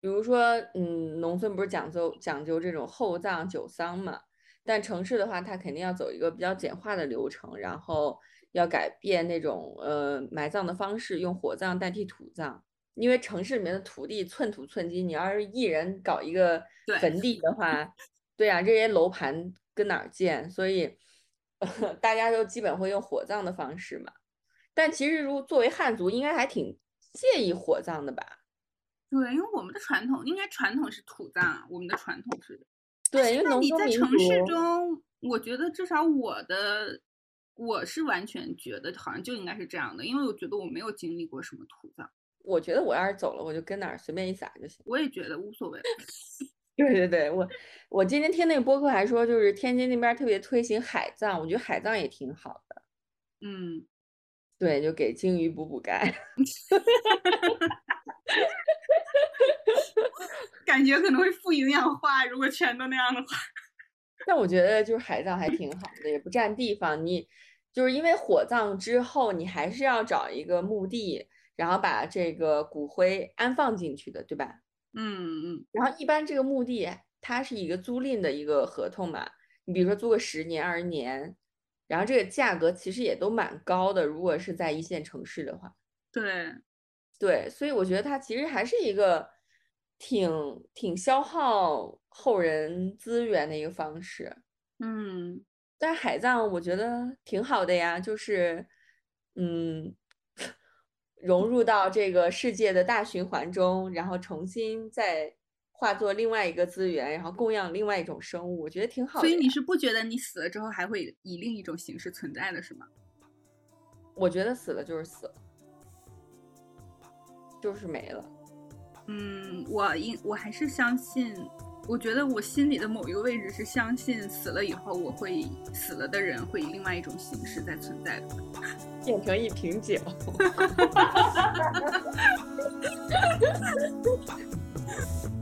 比如说，嗯，农村不是讲究讲究这种厚葬久丧嘛，但城市的话，它肯定要走一个比较简化的流程，然后要改变那种呃埋葬的方式，用火葬代替土葬。因为城市里面的土地寸土寸金，你要是一人搞一个坟地的话，对呀、这些楼盘跟哪儿建？所以 大家都基本会用火葬的方式嘛。但其实如果作为汉族，应该还挺介意火葬的吧？对，因为我们的传统应该传统是土葬，我们的传统是。对，因为你在城市中，我觉得至少我的我是完全觉得好像就应该是这样的，因为我觉得我没有经历过什么土葬，我觉得我要是走了，我就跟哪儿随便一撒就行。我也觉得无所谓。对对对，我我今天听那个播客还说，就是天津那边儿特别推行海葬，我觉得海葬也挺好的。嗯，对，就给鲸鱼补补钙。感觉可能会负营养化，如果全都那样的话。但我觉得就是海葬还挺好的，也不占地方。你就是因为火葬之后，你还是要找一个墓地，然后把这个骨灰安放进去的，对吧？嗯嗯然后一般这个墓地它是一个租赁的一个合同嘛，你比如说租个十年、二十年，然后这个价格其实也都蛮高的，如果是在一线城市的话。对，对，所以我觉得它其实还是一个挺挺消耗后人资源的一个方式。嗯但是海葬我觉得挺好的呀，就是嗯，融入到这个世界的大循环中，然后重新再化作另外一个资源，然后供养另外一种生物，我觉得挺好的。所以你是不觉得你死了之后还会以另一种形式存在的是吗？我觉得死了就是死了，就是没了。嗯，我应我还是相信，我觉得我心里的某一个位置是相信死了以后，我会死了的人会以另外一种形式在存在的。变成一瓶酒。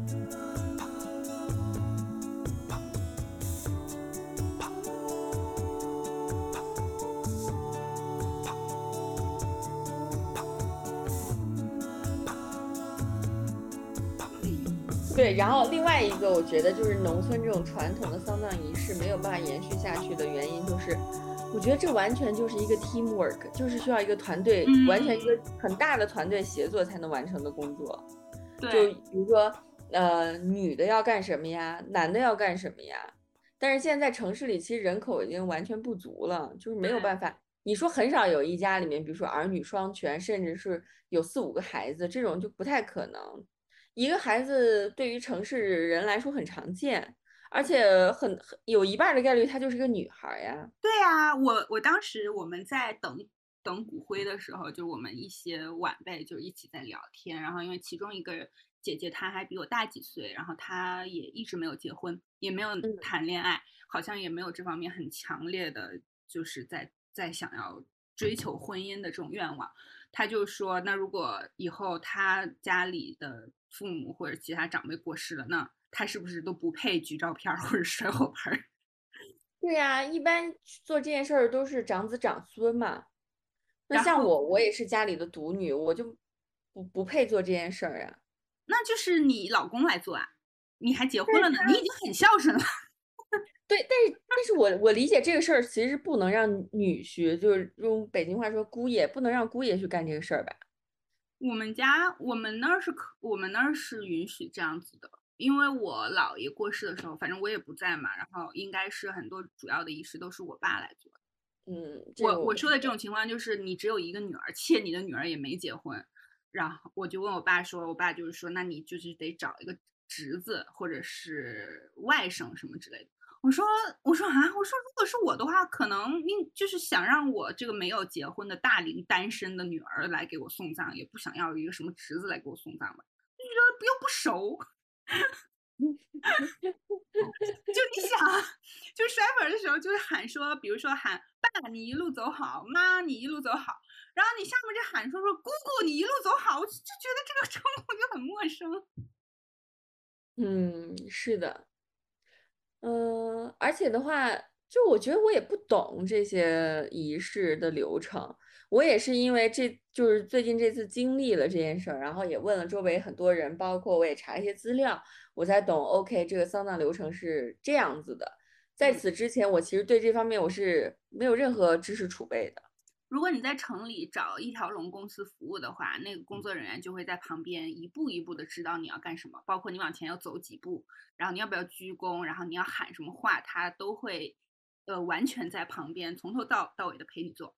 对，然后另外一个，我觉得就是农村这种传统的丧葬仪式没有办法延续下去的原因，就是我觉得这完全就是一个 teamwork，就是需要一个团队，嗯完全一个很大的团队协作才能完成的工作。就，比如说，呃，女的要干什么呀，男的要干什么呀？但是现在城市里其实人口已经完全不足了，就是没有办法。你说很少有一家里面，比如说儿女双全，甚至是有四五个孩子，这种就不太可能。一个孩子对于城市人来说很常见，而且很很有一半儿的概率她就是个女孩儿呀。对啊，我我当时我们在等等骨灰的时候，就我们一些晚辈就一起在聊天，然后因为其中一个姐姐她还比我大几岁，然后她也一直没有结婚，也没有嗯谈恋爱，好像也没有这方面很强烈的，就是在在想要追求婚姻的这种愿望。她就说，那如果以后她家里的父母或者其他长辈过世了，那他是不是都不配举照片儿或者摔火盆儿？对呀，一般做这件事儿都是长子长孙嘛。那像我，我也是家里的独女，我就不不配做这件事儿啊。那就是你老公来做啊，你还结婚了呢，你已经很孝顺了。对，但是但是我我理解这个事儿其实不能让女婿，就是用北京话说姑爷，不能让姑爷去干这个事儿吧？我们家我们那儿是可，我们那儿是允许这样子的，因为我姥爷过世的时候，反正我也不在嘛，然后应该是很多主要的仪式都是我爸来做的。嗯，我我说的这种情况就是你只有一个女儿，且你的女儿也没结婚，然后我就问我爸说，我爸就是说，那你就是得找一个侄子或者是外甥什么之类的。我说我说啊，我说如果是我的话，可能应就是想让我这个没有结婚的大龄单身的女儿来给我送葬，也不想要一个什么侄子来给我送葬吧，就觉得又不熟。就你想，就甩粉的时候，就会喊说，比如说喊爸你一路走好，妈你一路走好，然后你下面就喊说说姑姑你一路走好，我就就觉得这个 称呼就很陌生。嗯，是的，嗯、而且的话，就我觉得我也不懂这些仪式的流程。我也是因为这就是最近这次经历了这件事儿，然后也问了周围很多人，包括我也查一些资料，我才懂。OK，这个丧葬流程是这样子的。在嗯此之前，我其实对这方面我是没有任何知识储备的。如果你在城里找一条龙公司服务的话，那个工作人员就会在旁边一步一步的指导你要干什么，包括你往前要走几步，然后你要不要鞠躬，然后你要喊什么话，他都会呃完全在旁边从头到到尾的陪你做。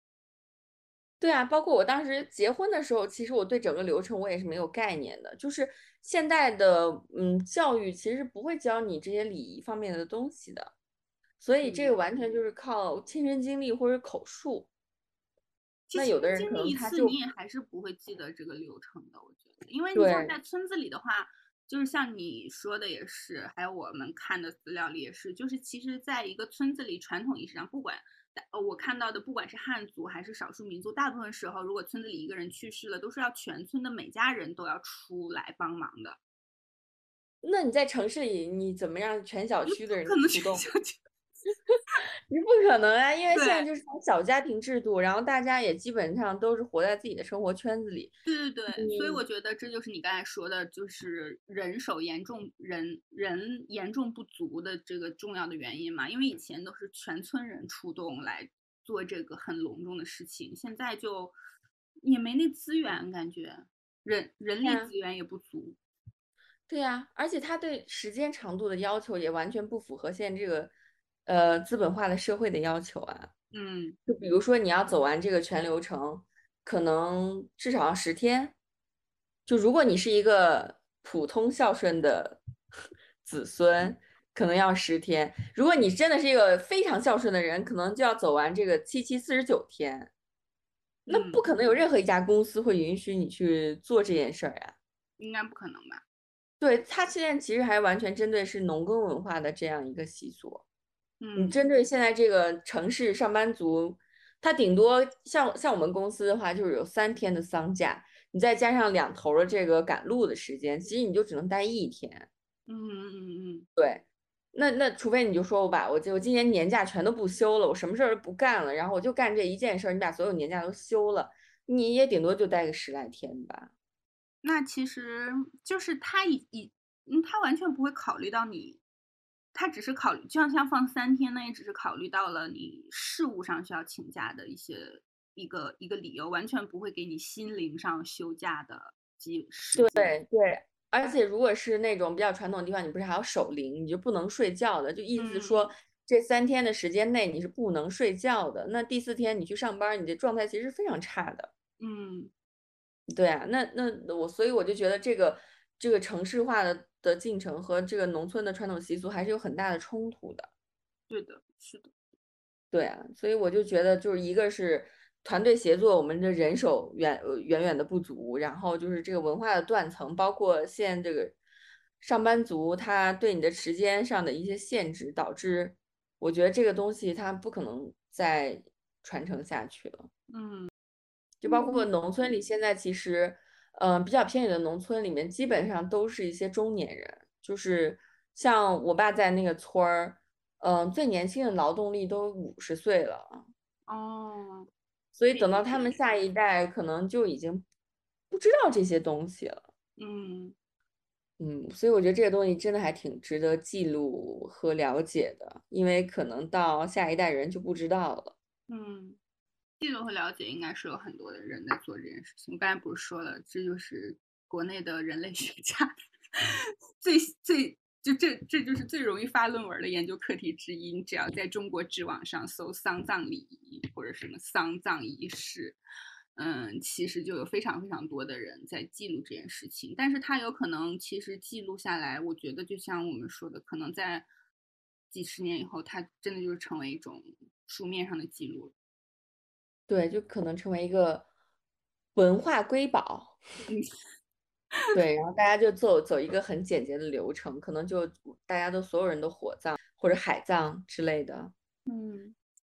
对啊，包括我当时结婚的时候，其实我对整个流程我也是没有概念的。就是现代的嗯教育其实不会教你这些礼仪方面的东西的，所以这个完全就是靠亲身经历或者口述。其那有的人实经历一次你也还是不会记得这个流程的，我觉得，因为你像在村子里的话，就是像你说的也是，还有我们看的资料里也是，就是其实在一个村子里，传统仪式上，不管呃我看到的，不管是汉族还是少数民族，大部分时候如果村子里一个人去世了，都是要全村的每家人都要出来帮忙的，那你在城市里，你怎么让全小区的人可能全出动？你不可能啊，因为现在就是从小家庭制度，然后大家也基本上都是活在自己的生活圈子里。对对对，所以嗯我觉得这就是你刚才说的，就是人手严重人人严重不足的这个重要的原因嘛。因为以前都是全村人出动来做这个很隆重的事情，现在就也没那资源，感觉人人力资源也不足。对呀、而且他对时间长度的要求也完全不符合现在这个呃资本化的社会的要求啊。嗯，就比如说你要走完这个全流程，可能至少要十天。就如果你是一个普通孝顺的 子孙，可能要十天；如果你真的是一个非常孝顺的人，可能就要走完这个七七四十九天。那嗯不可能有任何一家公司会允许你去做这件事儿呀。应该不可能吧？对，它现在其实还完全针对是农耕文化的这样一个习俗。你嗯，针对现在这个城市上班族，他顶多像像我们公司的话，就是有三天的丧假，你再加上两头儿的这个赶路的时间，其实你就只能待一天。嗯嗯嗯嗯，对，那那除非你就说我把我就我今年年假全都不休了，我什么事儿都不干了，然后我就干这一件事儿，你把所有年假都休了，你也顶多就待个十来天吧。那其实就是他以以嗯，他完全不会考虑到你，他只是考虑，就像像放三天，那也只是考虑到了你事务上需要请假的一些一个一个理由，完全不会给你心灵上休假的机时间。对对，而且如果是那种比较传统的地方，你不是还要守灵，你就不能睡觉的，就意思嗯说这三天的时间内你是不能睡觉的。那第四天你去上班，你的状态其实是非常差的。嗯对啊，那那我所以我就觉得这个这个城市化的的进程和这个农村的传统习俗还是有很大的冲突的。对的，是的，对啊，所以我就觉得就是一个是团队协作，我们的人手远呃远远的不足，然后就是这个文化的断层，包括现在这个上班族他对你的时间上的一些限制，导致我觉得这个东西它不可能再传承下去了。嗯就包括农村里，现在其实，嗯、比较偏远的农村里面，基本上都是一些中年人，就是像我爸在那个村儿，嗯、最年轻的劳动力都五十岁了，哦，所以等到他们下一代，可能就已经不知道这些东西了。嗯嗯，所以我觉得这个东西真的还挺值得记录和了解的，因为可能到下一代人就不知道了。嗯，记录和了解应该是有很多的人在做这件事情。我刚才不是说了，这就是国内的人类 学家 最最就这这就是最容易发论文的研究课题之一。你只要在中国知网上搜丧葬礼仪或者什么丧葬仪式，嗯，其实就有非常非常多的人在记录这件事情。但是他有可能其实记录下来，我觉得就像我们说的，可能在几十年以后，它真的就是成为一种书面上的记录。对，就可能成为一个文化瑰宝。对，然后大家就走走一个很简洁的流程，可能就大家都所有人都火葬或者海葬之类的。嗯，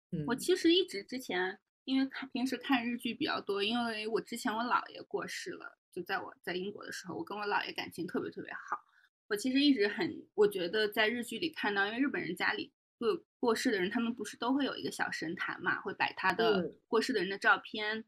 嗯，我其实一直之前因为看平时看日剧比较多，因为我之前我姥爷过世了，就在我在英国的时候，我跟我姥爷感情特别特别好。我其实一直很，我觉得在日剧里看到，因为日本人家里对过世的人，他们不是都会有一个小神坛嘛，会摆他的嗯过世的人的照片。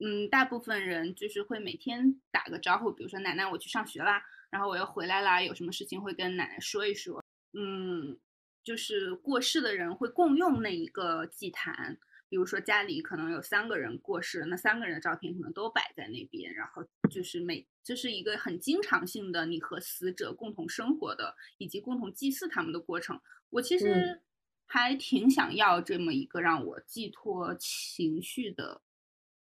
嗯，大部分人就是会每天打个招呼，比如说奶奶我去上学啦，然后我又回来啦，有什么事情会跟奶奶说一说。嗯，就是过世的人会共用那一个祭坛，比如说家里可能有三个人过世了，那三个人的照片可能都摆在那边，然后就是每这是一个很经常性的你和死者共同生活的，以及共同祭祀他们的过程。我其实还挺想要这么一个让我寄托情绪的，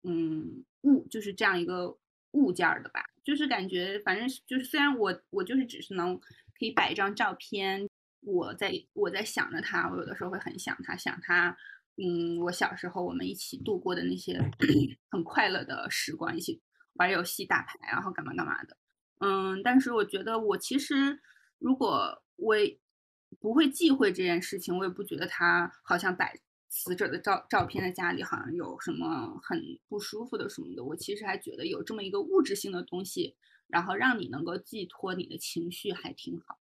嗯，物就是这样一个物件的吧，就是感觉反正就是虽然我我就是只是能可以摆一张照片，我在我在想着他，我有的时候会很想他，想他，嗯，我小时候我们一起度过的那些 很快乐的时光，一起玩游戏、打牌，然后干嘛干嘛的，嗯，但是我觉得我其实如果我不会忌讳这件事情，我也不觉得他好像摆死者的照照片在家里好像有什么很不舒服的什么的。我其实还觉得有这么一个物质性的东西，然后让你能够寄托你的情绪，还挺好。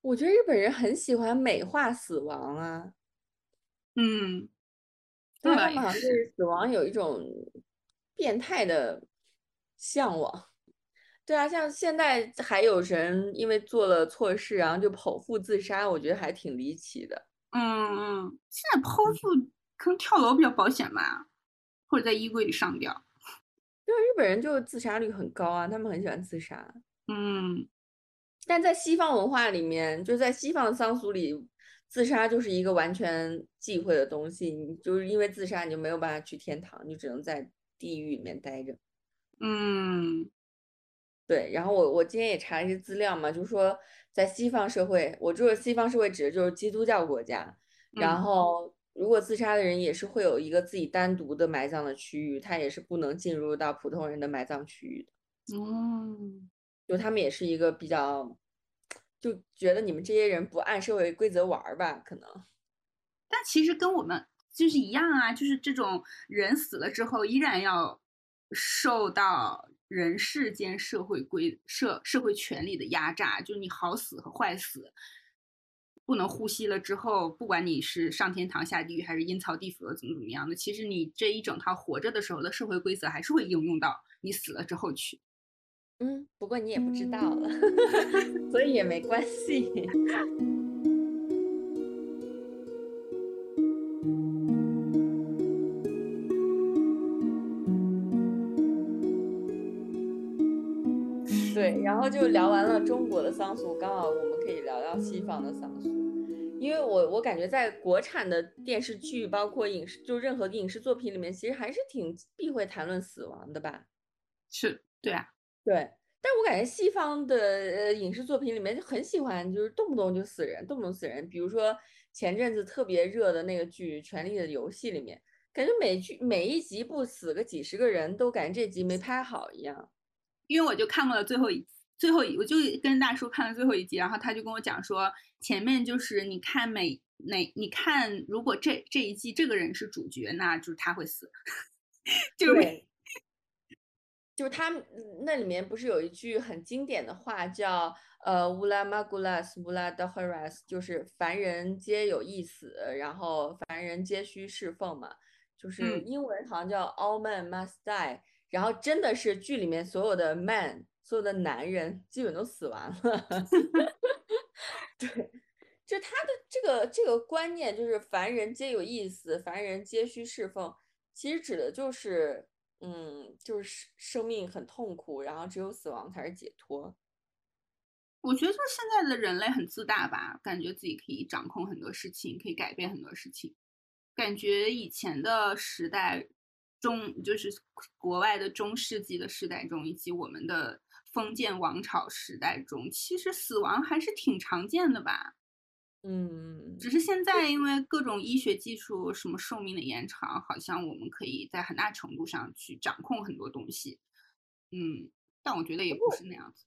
我觉得日本人很喜欢美化死亡啊，嗯，对他们好像是对死亡有一种变态的向往。对啊，像现在还有人因为做了错事，然后就剖腹自杀，我觉得还挺离奇的。嗯嗯，现在剖腹可能跳楼比较保险吧，或者在衣柜里上吊。对啊，日本人就自杀率很高啊，他们很喜欢自杀。嗯但在西方文化里面，就在西方的丧俗里，自杀就是一个完全忌讳的东西。你就是因为自杀，你就没有办法去天堂，你只能在地狱里面待着。嗯对，然后我我今天也查了一些资料嘛，就是说在西方社会，我说的西方社会指的就是基督教国家，然嗯后如果自杀的人也是会有一个自己单独的埋葬的区域，他也是不能进入到普通人的埋葬区域的。嗯就他们也是一个比较，就觉得你们这些人不按社会规则玩儿吧，可能。但其实跟我们就是一样啊，就是这种人死了之后，依然要受到人世间社会规社社会权力的压榨，就是你好死和坏死，不能呼吸了之后，不管你是上天堂下地狱，还是阴曹地府怎么怎么样的，其实你这一整套活着的时候的社会规则还是会应用到你死了之后去。嗯，不过你也不知道了，所以也没关系。对，然后就聊完了中国的丧俗，刚好我们可以聊聊西方的丧俗，因为我我感觉在国产的电视剧，包括影视，就任何的影视作品里面，其实还是挺避讳谈论死亡的吧？是，对啊，对。但我感觉西方的呃影视作品里面就很喜欢，就是动不动就死人，动不动死人。比如说前阵子特别热的那个剧《权力的游戏》里面，感觉每剧每一集不死个几十个人，都感觉这集没拍好一样。因为我就看过了最后一最后一，我就跟大叔看了最后一集，然后他就跟我讲说，前面就是你看每哪你看，如果这这一季这个人是主角，那就是他会死，就是。就是他那里面不是有一句很经典的话，叫呃乌拉玛古拉斯乌拉德赫拉斯，就是凡人皆有一死，然后凡人皆需侍奉嘛，就是英文好像叫 All men must die，然后真的是剧里面所有的 man，所有的男人基本都死完了。对，就他的这个这个观念，就是凡人皆有意思，凡人皆需侍奉，其实指的就是。嗯，就是生命很痛苦，然后只有死亡才是解脱。我觉得就是现在的人类很自大吧，感觉自己可以掌控很多事情，可以改变很多事情。感觉以前的时代中，就是国外的中世纪的时代中，以及我们的封建王朝时代中，其实死亡还是挺常见的吧。嗯，只是现在因为各种医学技术，什么寿命的延长，好像我们可以在很大程度上去掌控很多东西。嗯，但我觉得也不是那样子。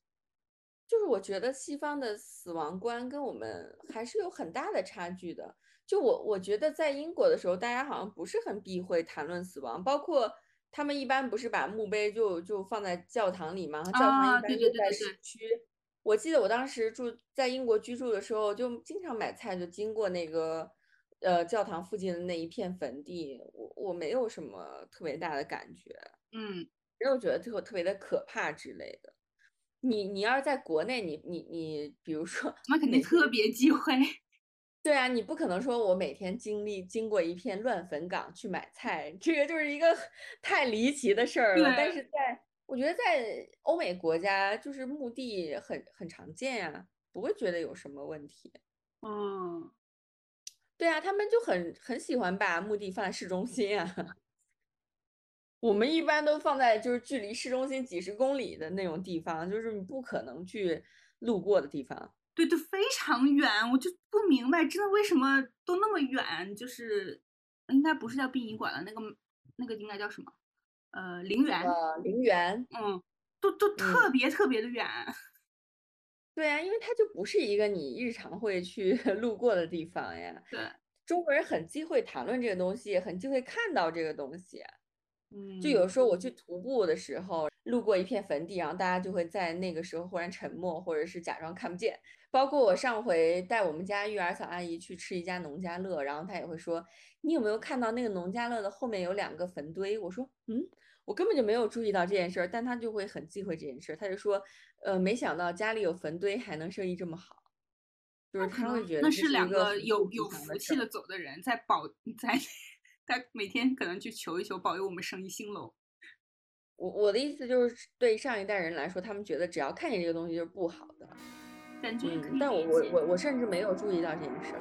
就是我觉得西方的死亡观跟我们还是有很大的差距的。就我我觉得在英国的时候，大家好像不是很避讳谈论死亡，包括他们一般不是把墓碑就就放在教堂里吗？教堂一般就在市区。我记得我当时住在英国居住的时候，就经常买菜，就经过那个呃教堂附近的那一片坟地，我我没有什么特别大的感觉，嗯，没有觉得特别特别的可怕之类的。你你要是在国内，你你你，比如说，那肯定特别忌讳。对啊，你不可能说我每天经历经过一片乱坟岗去买菜，这个就是一个 太离奇的事儿了。但是在我觉得在欧美国家，就是墓地很很常见呀，不会觉得有什么问题。嗯，对啊，他们就很很喜欢把墓地放在市中心啊。我们一般都放在就是距离市中心几十公里的那种地方，就是你不可能去路过的地方。对，就非常远，我就不明白，真的为什么都那么远？就是应该不是叫殡仪馆了，那个那个应该叫什么？呃，陵园，呃，陵园，嗯，都都特别特别的远。对啊，因为它就不是一个你日常会去 路过的地方呀。对，中国人很忌讳谈论这个东西，很忌讳看到这个东西。嗯，就有时候我去徒步的时候，路过一片坟地，然后大家就会在那个时候忽然沉默，或者是假装看不见。包括我上回带我们家育儿嫂阿姨去吃一家农家乐，然后她也会说：“你有没有看到那个农家乐的后面有两个坟堆？”我说：“嗯。”我根本就没有注意到这件事儿，但她就会很忌讳这件事儿。她就说，呃，没想到家里有坟堆还能生意这么好，就是她会觉得那是两个有有福气的走的人在保 在，在每天可能去求一求，保佑我们生意兴隆。我我的意思就是，对上一代人来说，他们觉得只要看见这个东西就是不好的。感觉，但我我我我甚至没有注意到这件事儿。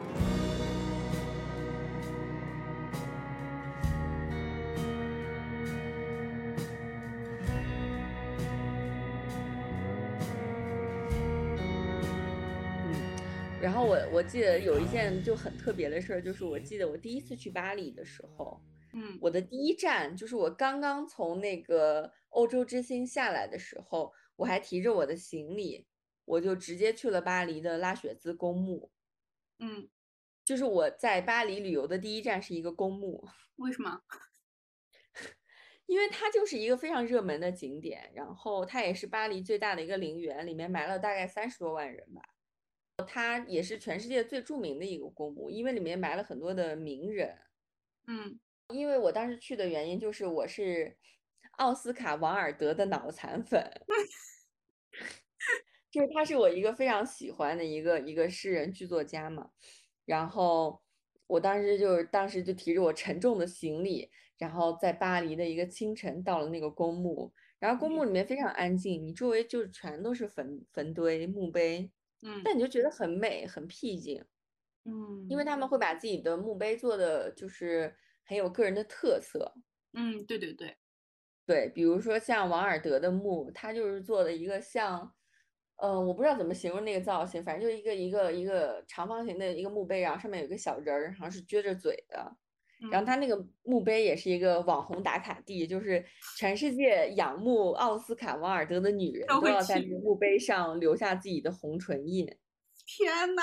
然后我我记得有一件就很特别的事儿，就是我记得我第一次去巴黎的时候，嗯，我的第一站就是我刚刚从那个欧洲之星下来的时候，我还提着我的行李，我就直接去了巴黎的拉雪兹公墓，嗯，就是我在巴黎旅游的第一站是一个公墓，为什么？因为它就是一个非常热门的景点，然后它也是巴黎最大的一个陵园，里面埋了大概三十多万人吧。它也是全世界最著名的一个公墓，因为里面埋了很多的名人。嗯，因为我当时去的原因就是我是奥斯卡王尔德的脑残粉，就是他是我一个非常喜欢的一个一个诗人剧作家嘛。然后我当时就是当时就提着我沉重的行李，然后在巴黎的一个清晨到了那个公墓，然后公墓里面非常安静，你周围就全都是坟坟堆墓碑，嗯。但你就觉得很美很僻静。嗯，因为他们会把自己的墓碑做的就是很有个人的特色，嗯，对对对，对，比如说像王尔德的墓，他就是做的一个像，呃，我不知道怎么形容那个造型，反正就一个一个一个长方形的一个墓碑，然后上面有个小人儿，好像是撅着嘴的，然后嗯。他那个墓碑也是一个网红打卡地，就是全世界仰慕奥斯卡王尔德的女人都要在墓碑上留下自己的红唇印。天呐，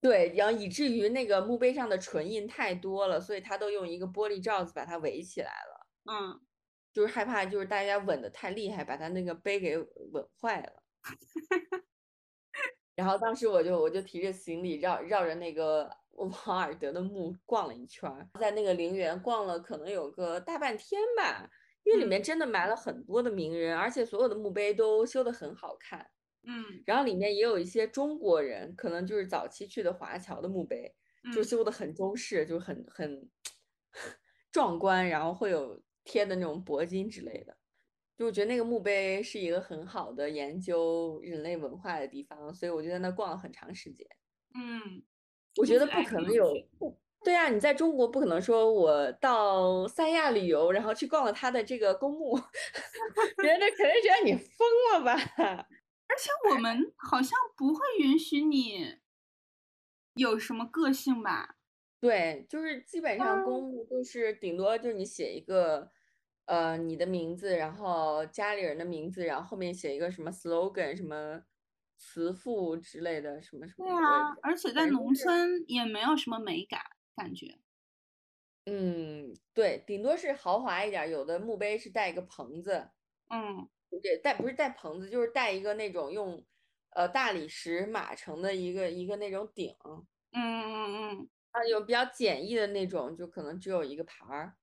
对，然后以至于那个墓碑上的唇印太多了，所以他都用一个玻璃罩子把它围起来了，嗯，就是害怕就是大家吻的太厉害，把他那个碑给吻坏了。然后当时我就我就提着行李绕绕着那个王尔德的墓逛了一圈儿，在那个陵园逛了可能有个大半天吧，因为里嗯面真的埋了很多的名人，而且所有的墓碑都修得很好看。嗯然后里面也有一些中国人，可能就是早期去的华侨的墓碑，就嗯修的很中式，就是很很 壮观，然后会有贴的那种铂金之类的。就我觉得那个墓碑是一个很好的研究人类文化的地方，所以我就在那逛了很长时间。嗯，我觉得不可能有对啊，你在中国不可能说我到三亚旅游，然后去逛了他的这个公墓，别人家肯定觉得你疯了吧？而且我们好像不会允许你有什么个性吧？对，就是基本上嗯公墓都是顶多就是你写一个，呃，你的名字，然后家里人的名字，然后后面写一个什么 slogan，什么词赋之类的，什么什么对啊，而且在农村也没有什么美感感觉。嗯，对，顶多是豪华一点儿，有的墓碑是带一个棚子，嗯对，带不是带棚子，就是带一个那种用呃大理石码成的一个一个那种顶，嗯嗯嗯，啊，有比较简易的那种，就可能只有一个牌儿。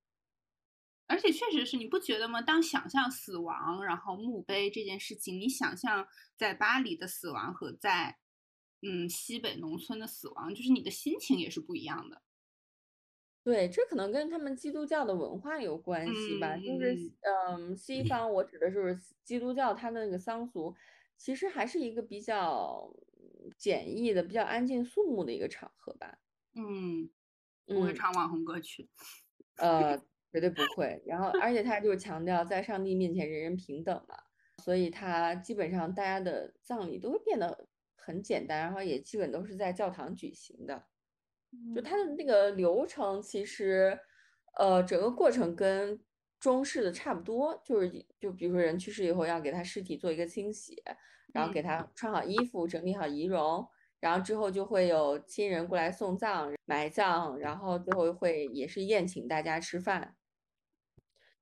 而且确实是，你不觉得吗？当想象死亡，然后墓碑这件事情，你想象在巴黎的死亡和在嗯西北农村的死亡，就是你的心情也是不一样的。对，这可能跟他们基督教的文化有关系吧。就是嗯嗯，西方我指的是基督教，它的那个丧俗其实还是一个比较简易的、比较安静肃穆的一个场合吧。嗯，不会嗯，唱网红歌曲。呃，绝对不会。然后，而且他就是强调在上帝面前人人平等嘛，所以他基本上大家的葬礼都会变得很简单，然后也基本都是在教堂举行的。就他的那个流程，其实，呃，整个过程跟中式的差不多，就是就比如说人去世以后要给他尸体做一个清洗，然后给嗯他穿好衣服，整理好仪容，然后之后就会有亲人过来送葬、埋葬，然后最后会也是宴请大家吃饭。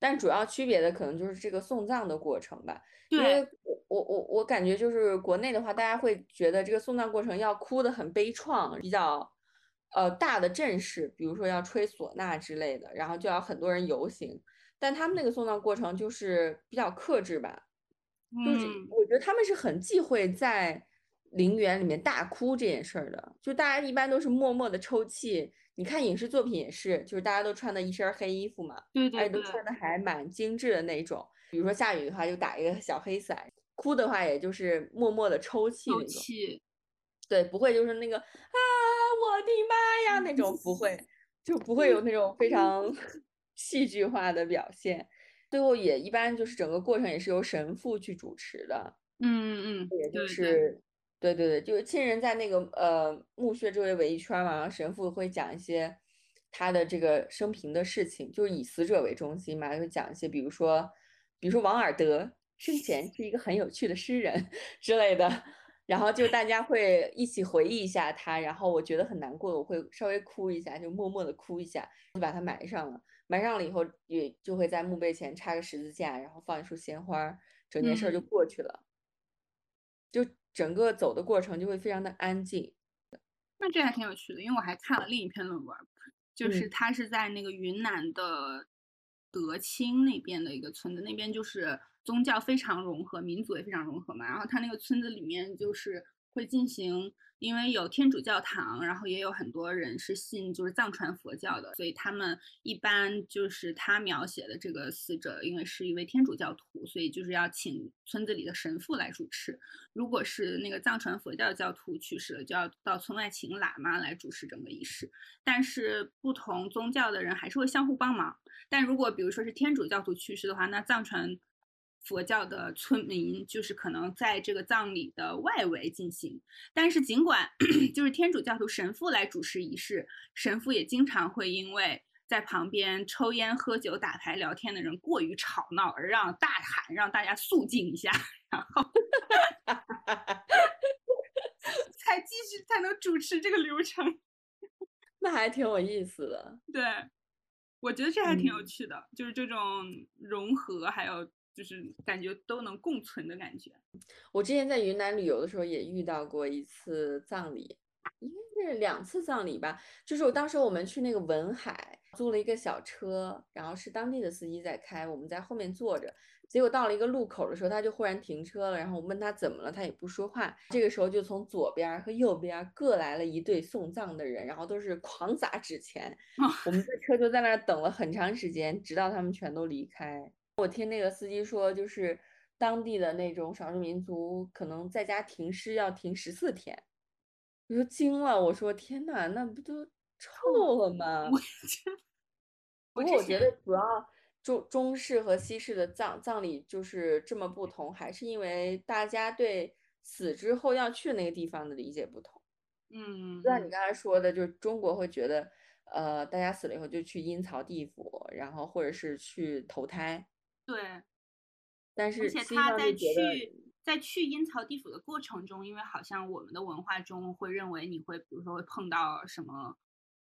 但主要区别的可能就是这个送葬的过程吧，因为我我我我感觉就是国内的话，大家会觉得这个送葬过程要哭得很悲怆，比较呃大的阵势，比如说要吹唢呐之类的，然后就要很多人游行。但他们那个送葬过程就是比较克制吧，就是嗯我觉得他们是很忌讳在陵园里面大哭这件事儿的，就大家一般都是默默的抽泣。你看影视作品也是，就是大家都穿的一身黑衣服嘛，对对对而且都，穿的还蛮精致的那种。比如说下雨的话，就打一个小黑伞；哭的话，也就是默默的抽泣抽那种。泣。对，不会就是那个啊，我的妈呀那种，不会，就不会有那种非常 戏剧化的表现。最后也一般就是整个过程也是由神父去主持的，嗯嗯，也就是对对对，就是亲人在那个呃墓穴周围围一圈儿嘛，然后神父会讲一些他的这个生平的事情，就是以死者为中心嘛，就讲一些比如说，比如说王尔德生前是一个很有趣的诗人 之类的，然后就大家会一起回忆一下他，然后我觉得很难过，我会稍微哭一下，就默默的哭一下，就把他埋上了。埋上了以后，也就会在墓碑前插个十字架，然后放一束鲜花儿，整件事儿就嗯过去了。就整个走的过程就会非常的安静。那这还挺有趣的，因为我还看了另一篇论文，就是嗯他是在那个云南的德清那边的一个村子，那边就是宗教非常融合，民族也非常融合嘛。然后他那个村子里面就是会进行。因为有天主教堂，然后也有很多人是信就是藏传佛教的，所以他们一般就是他描写的这个死者，因为是一位天主教徒，所以就是要请村子里的神父来主持。如果是那个藏传佛教教徒去世了，就要到村外请喇嘛来主持整个仪式。但是不同宗教的人还是会相互帮忙。但如果比如说是天主教徒去世的话，那藏传。佛教的村民就是可能在这个葬礼的外围进行，但是尽管 就是天主教徒神父来主持仪式，神父也经常会因为在旁边抽烟、喝酒、打牌、聊天的人过于吵闹而让大喊，让大家肃静一下，然后 才继续才能主持这个流程。那还挺有意思的。对，我觉得这还挺有趣的，就是这种融合还有。就是感觉都能共存的感觉。我之前在云南旅游的时候也遇到过一次葬礼，应该是两次葬礼吧。就是我当时我们去那个文海租了一个小车，然后是当地的司机在开，我们在后面坐着。结果到了一个路口的时候，他就忽然停车了，然后我问他怎么了，他也不说话。这个时候就从左边和右边各来了一队送葬的人，然后都是狂砸纸钱。我们这车就在那儿等了很长时间，直到他们全都离开。我听那个司机说，就是当地的那种少数民族，可能在家停尸要停十四天，我说惊了。我说天呐，那不都臭了吗？不过我觉得主要中中式和西式的葬葬礼就是这么不同，还是因为大家对死之后要去那个地方的理解不同。嗯，就像你刚才说的，就是中国会觉得，呃，大家死了以后就去阴曹地府，然后或者是去投胎。对，但是而且他在去在去阴曹地府的过程中，因为好像我们的文化中会认为你会，比如说会碰到什么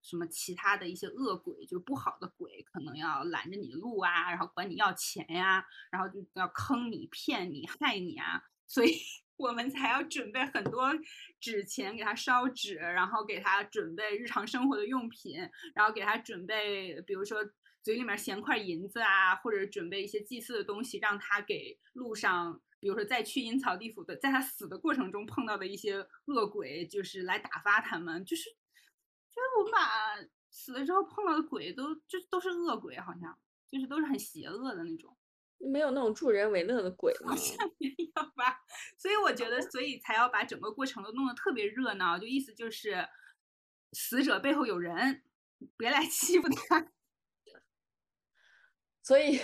什么其他的一些恶鬼，就是不好的鬼，可能要拦着你的路啊，然后管你要钱呀，然后就要坑你、骗你、害你啊，所以我们才要准备很多纸钱给他烧纸，然后给他准备日常生活的用品，然后给他准备，比如说。嘴里面衔块银子啊，或者准备一些祭祀的东西，让他给路上，比如说在去阴曹地府的，在他死的过程中碰到的一些恶鬼，就是来打发他们。就是，就是我们把死了之后碰到的鬼都就都是恶鬼，好像就是都是很邪恶的那种。没有那种助人为乐的鬼好像没有吧？所以我觉得，所以才要把整个过程都弄得特别热闹，就意思就是死者背后有人，别来欺负他。所以，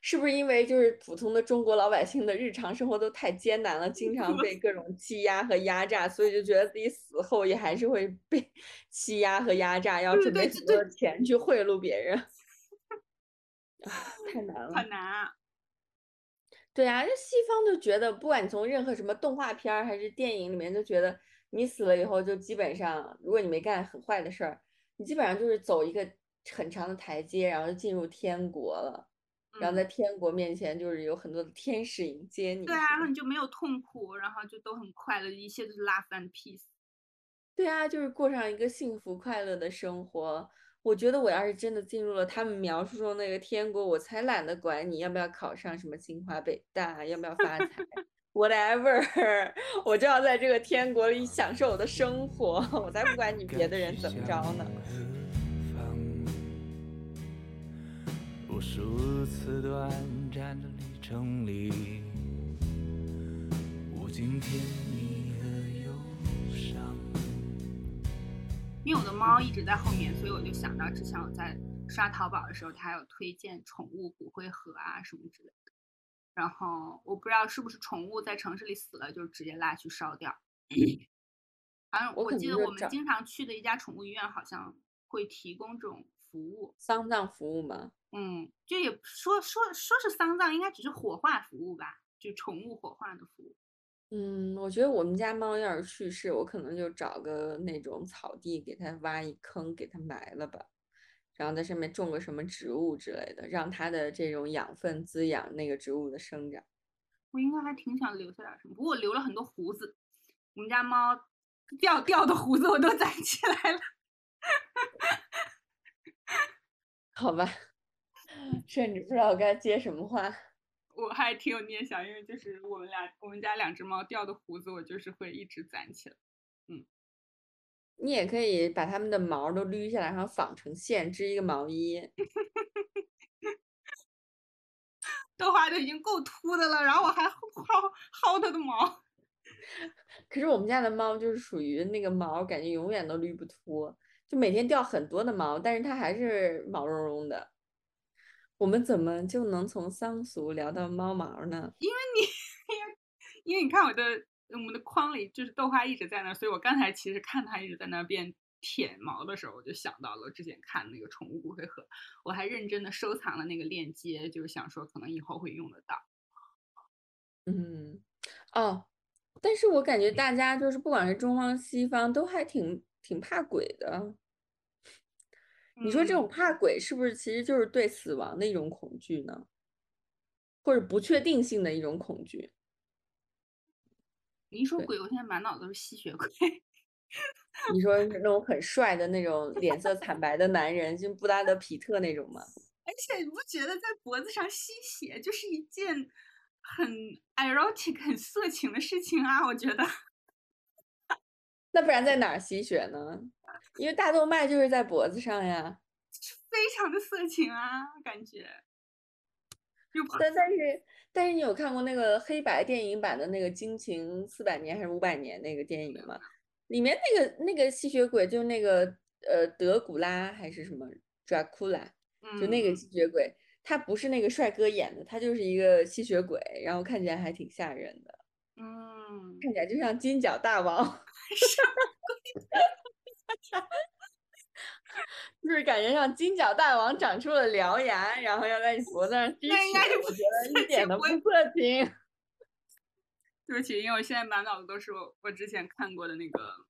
是不是因为就是普通的中国老百姓的日常生活都太艰难了，经常被各种 欺压和压榨，所以就觉得自己死后也还是会被 欺压和压榨，要准备很多钱去贿赂别人。啊，太难了，很难。对啊，这西方就觉得，不管你从任何什么动画片还是电影里面，就觉得你死了以后，就基本上，如果你没干很坏的事儿，你基本上就是走一个。很长的台阶，然后就进入天国了，然后在天国面前就是有很多的天使迎接你。对啊，然后你就没有痛苦，然后就都很快乐，一切都是 love and peace。对啊，就是过上一个幸福快乐的生活。我觉得我要是真的进入了他们描述中那个天国，我才懒得管你要不要考上什么清华北大，要不要发财，whatever，我就要在这个天国里享受我的生活，我才不管你别的人怎么着呢。无数次短暂的旅程里，无尽甜蜜和忧伤。因为我的猫一直在后面，所以我就想到之前我在刷淘宝的时候，它有推荐宠物骨灰盒啊什么之类的。然后我不知道是不是宠物在城市里死了，就直接拉去烧掉。反正我记得我们经常去的一家宠物医院，好像会提供这种服务，丧葬服务吗？嗯，就也说说说是丧葬，应该只是火化服务吧，就宠物火化的服务。嗯，我觉得我们家猫要是去世，我可能就找个那种草地，给它挖一坑，给它埋了吧，然后在上面种个什么植物之类的，让它的这种养分滋养那个植物的生长。我应该还挺想留下点什么，不过我留了很多胡子，我们家猫掉掉的胡子我都 攒起来了。好吧。甚至不知道该接什么话。我还挺有念想，因为就是我们俩我们家两只猫掉的胡子，我就是会一直攒起来。嗯你也可以把它们的毛都捋下来，然后纺成线，织一个毛衣。豆花都已经够秃的了，然后我还薅薅它的毛。可是我们家的猫就是属于那个毛，感觉永远都捋不秃，就每天掉很多的毛，但是它还是毛茸茸的。我们怎么就能从桑俗聊到猫毛呢？因为你，因为你看我的我们的框里就是豆花一直在那儿，所以我刚才其实看它一直在那边舔毛的时候，我就想到了之前看那个宠物骨灰盒，我还认真的收藏了那个链接，就是想说可能以后会用得到。嗯，哦，但是我感觉大家就是不管是中方西方都还挺挺怕鬼的。你说这种怕鬼是不是其实就是对死亡的一种恐惧呢？或者不确定性的一种恐惧？你一说鬼，我现在满脑子都是吸血鬼。你说那种很帅的那种脸色惨白的男人，就布拉德皮特那种吗？而且你不觉得在脖子上吸血就是一件很 erotic、很色情的事情啊？我觉得。那不然在哪儿吸血呢？因为大动脉就是在脖子上呀，非常的色情啊，感觉。但但是但是你有看过那个黑白电影版的那个《惊情四百年》还是五百年那个电影吗？里面那个那个吸血鬼就那个呃德古拉还是什么 Dracula，就那个吸血鬼，他不是那个帅哥演的，他就是一个吸血鬼，然后看起来还挺吓人的。嗯，看起来就像金角大王。就是感觉像金角大王长出了獠牙，然后要在你脖子上 吸血，我觉得一点都不色情。对不起，因为我现在满脑子都是我我之前看过的那个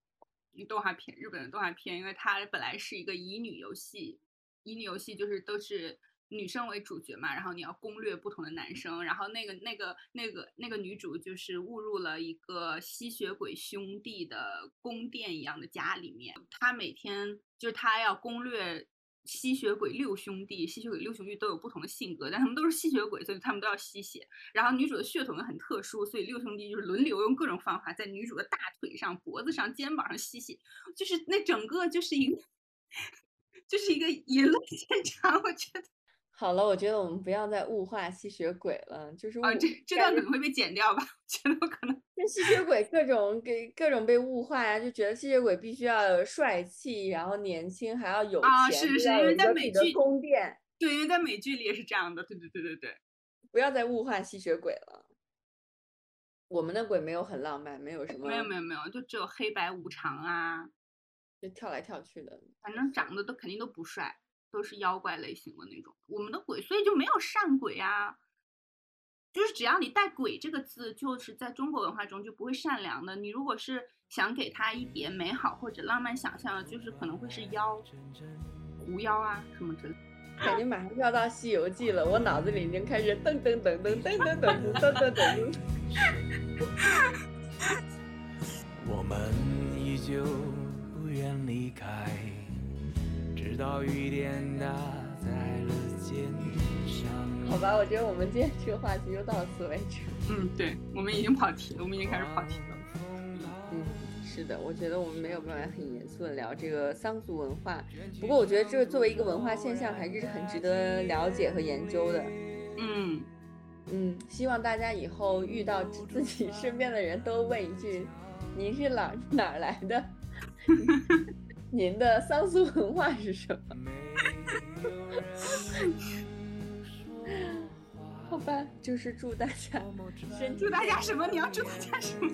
动画片，日本的动画片，因为它本来是一个乙女游戏，乙女游戏就是都是。女生为主角嘛，然后你要攻略不同的男生，然后那个那个那个那个女主就是误入了一个吸血鬼兄弟的宫殿一样的家里面，她每天就是她要攻略吸血鬼六兄弟，吸血鬼六兄弟都有不同的性格，但他们都是吸血鬼，所以他们都要吸血。然后女主的血统又很特殊，所以六兄弟就是轮流用各种方法在女主的大腿上、脖子上、肩膀上吸血，就是那整个就是一个 就是一个淫乱现场，我觉得。好了，我觉得我们不要再物化吸血鬼了，就是啊，这这段可能会被剪掉吧？觉得可能。那吸血鬼各种给各种被物化呀，就觉得吸血鬼必须要帅气，然后年轻，还要有钱，啊，是是，因为在美剧宫殿，对，因为在美剧里也是这样的，对对对对对。不要再物化吸血鬼了。我们的鬼没有很浪漫，没有什么。没有没有没有，就只有黑白无常啊，就跳来跳去的，反正长得都肯定都不帅。都是妖怪类型的那种，我们的鬼，所以就没有善鬼啊。就是只要你带“鬼”这个字，就是在中国文化中就不会善良的。你如果是想给他一点美好或者浪漫想象，就是可能会是妖、狐妖啊什么之类。感觉马上就要到《西游记》了，我脑子里已经开始噔噔噔噔噔噔噔噔噔噔。我们依旧不愿离开。直到雨点打在了肩上。好吧，我觉得我们今天这个话题就到此为止。嗯，对，我们已经跑题了，我们已经开始跑题了。嗯，是的，我觉得我们没有办法很严肃的聊这个桑族文化。不过，我觉得这作为一个文化现象，还是很值得了解和研究的。嗯嗯，希望大家以后遇到自己身边的人都问一句：“您是哪哪来的？” 您的桑苏文化是什么？好吧，就是祝大家身祝大家什么？你要祝大家什么？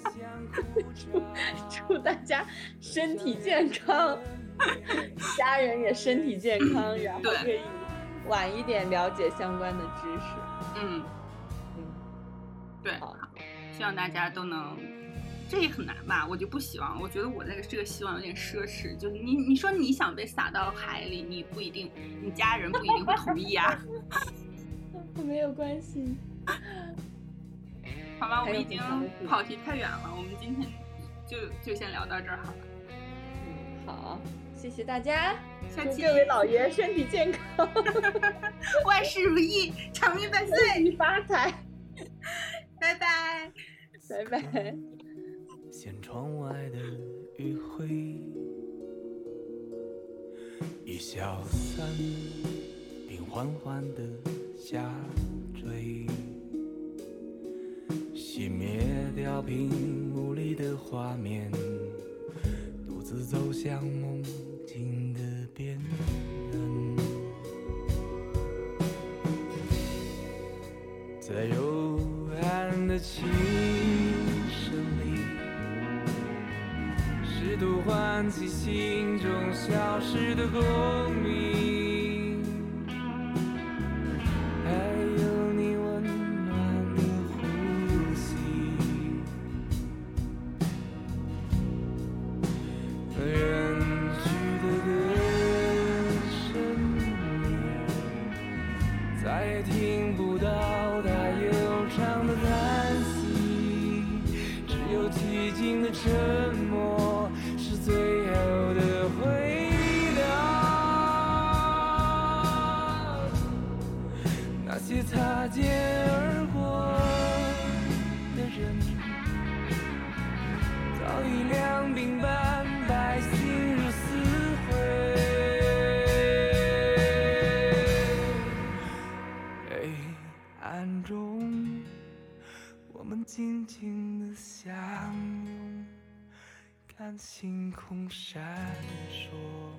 祝 祝大家身体健康，家人也身体健康，然后可以晚一点了解相关的知识。嗯嗯，对，希望大家都能。这也很难吧？我就不希望。我觉得我那个这个希望有点奢侈。就你你说你想被撒到海里，你不一定，你家人不一定会同意啊。没有关系。好吧，我们已经跑题太远了。我们今天就就先聊到这儿好了。嗯，好，谢谢大家。下期各位老爷身体健康，万事如意，长命百岁，发财。拜拜，拜拜。掀窗外的余晖，一消散并缓缓地下坠，熄灭掉屏幕里的画面，独自走向梦境的边缘，在幽暗的琴试图唤起心中消失的共鸣，看星空闪烁。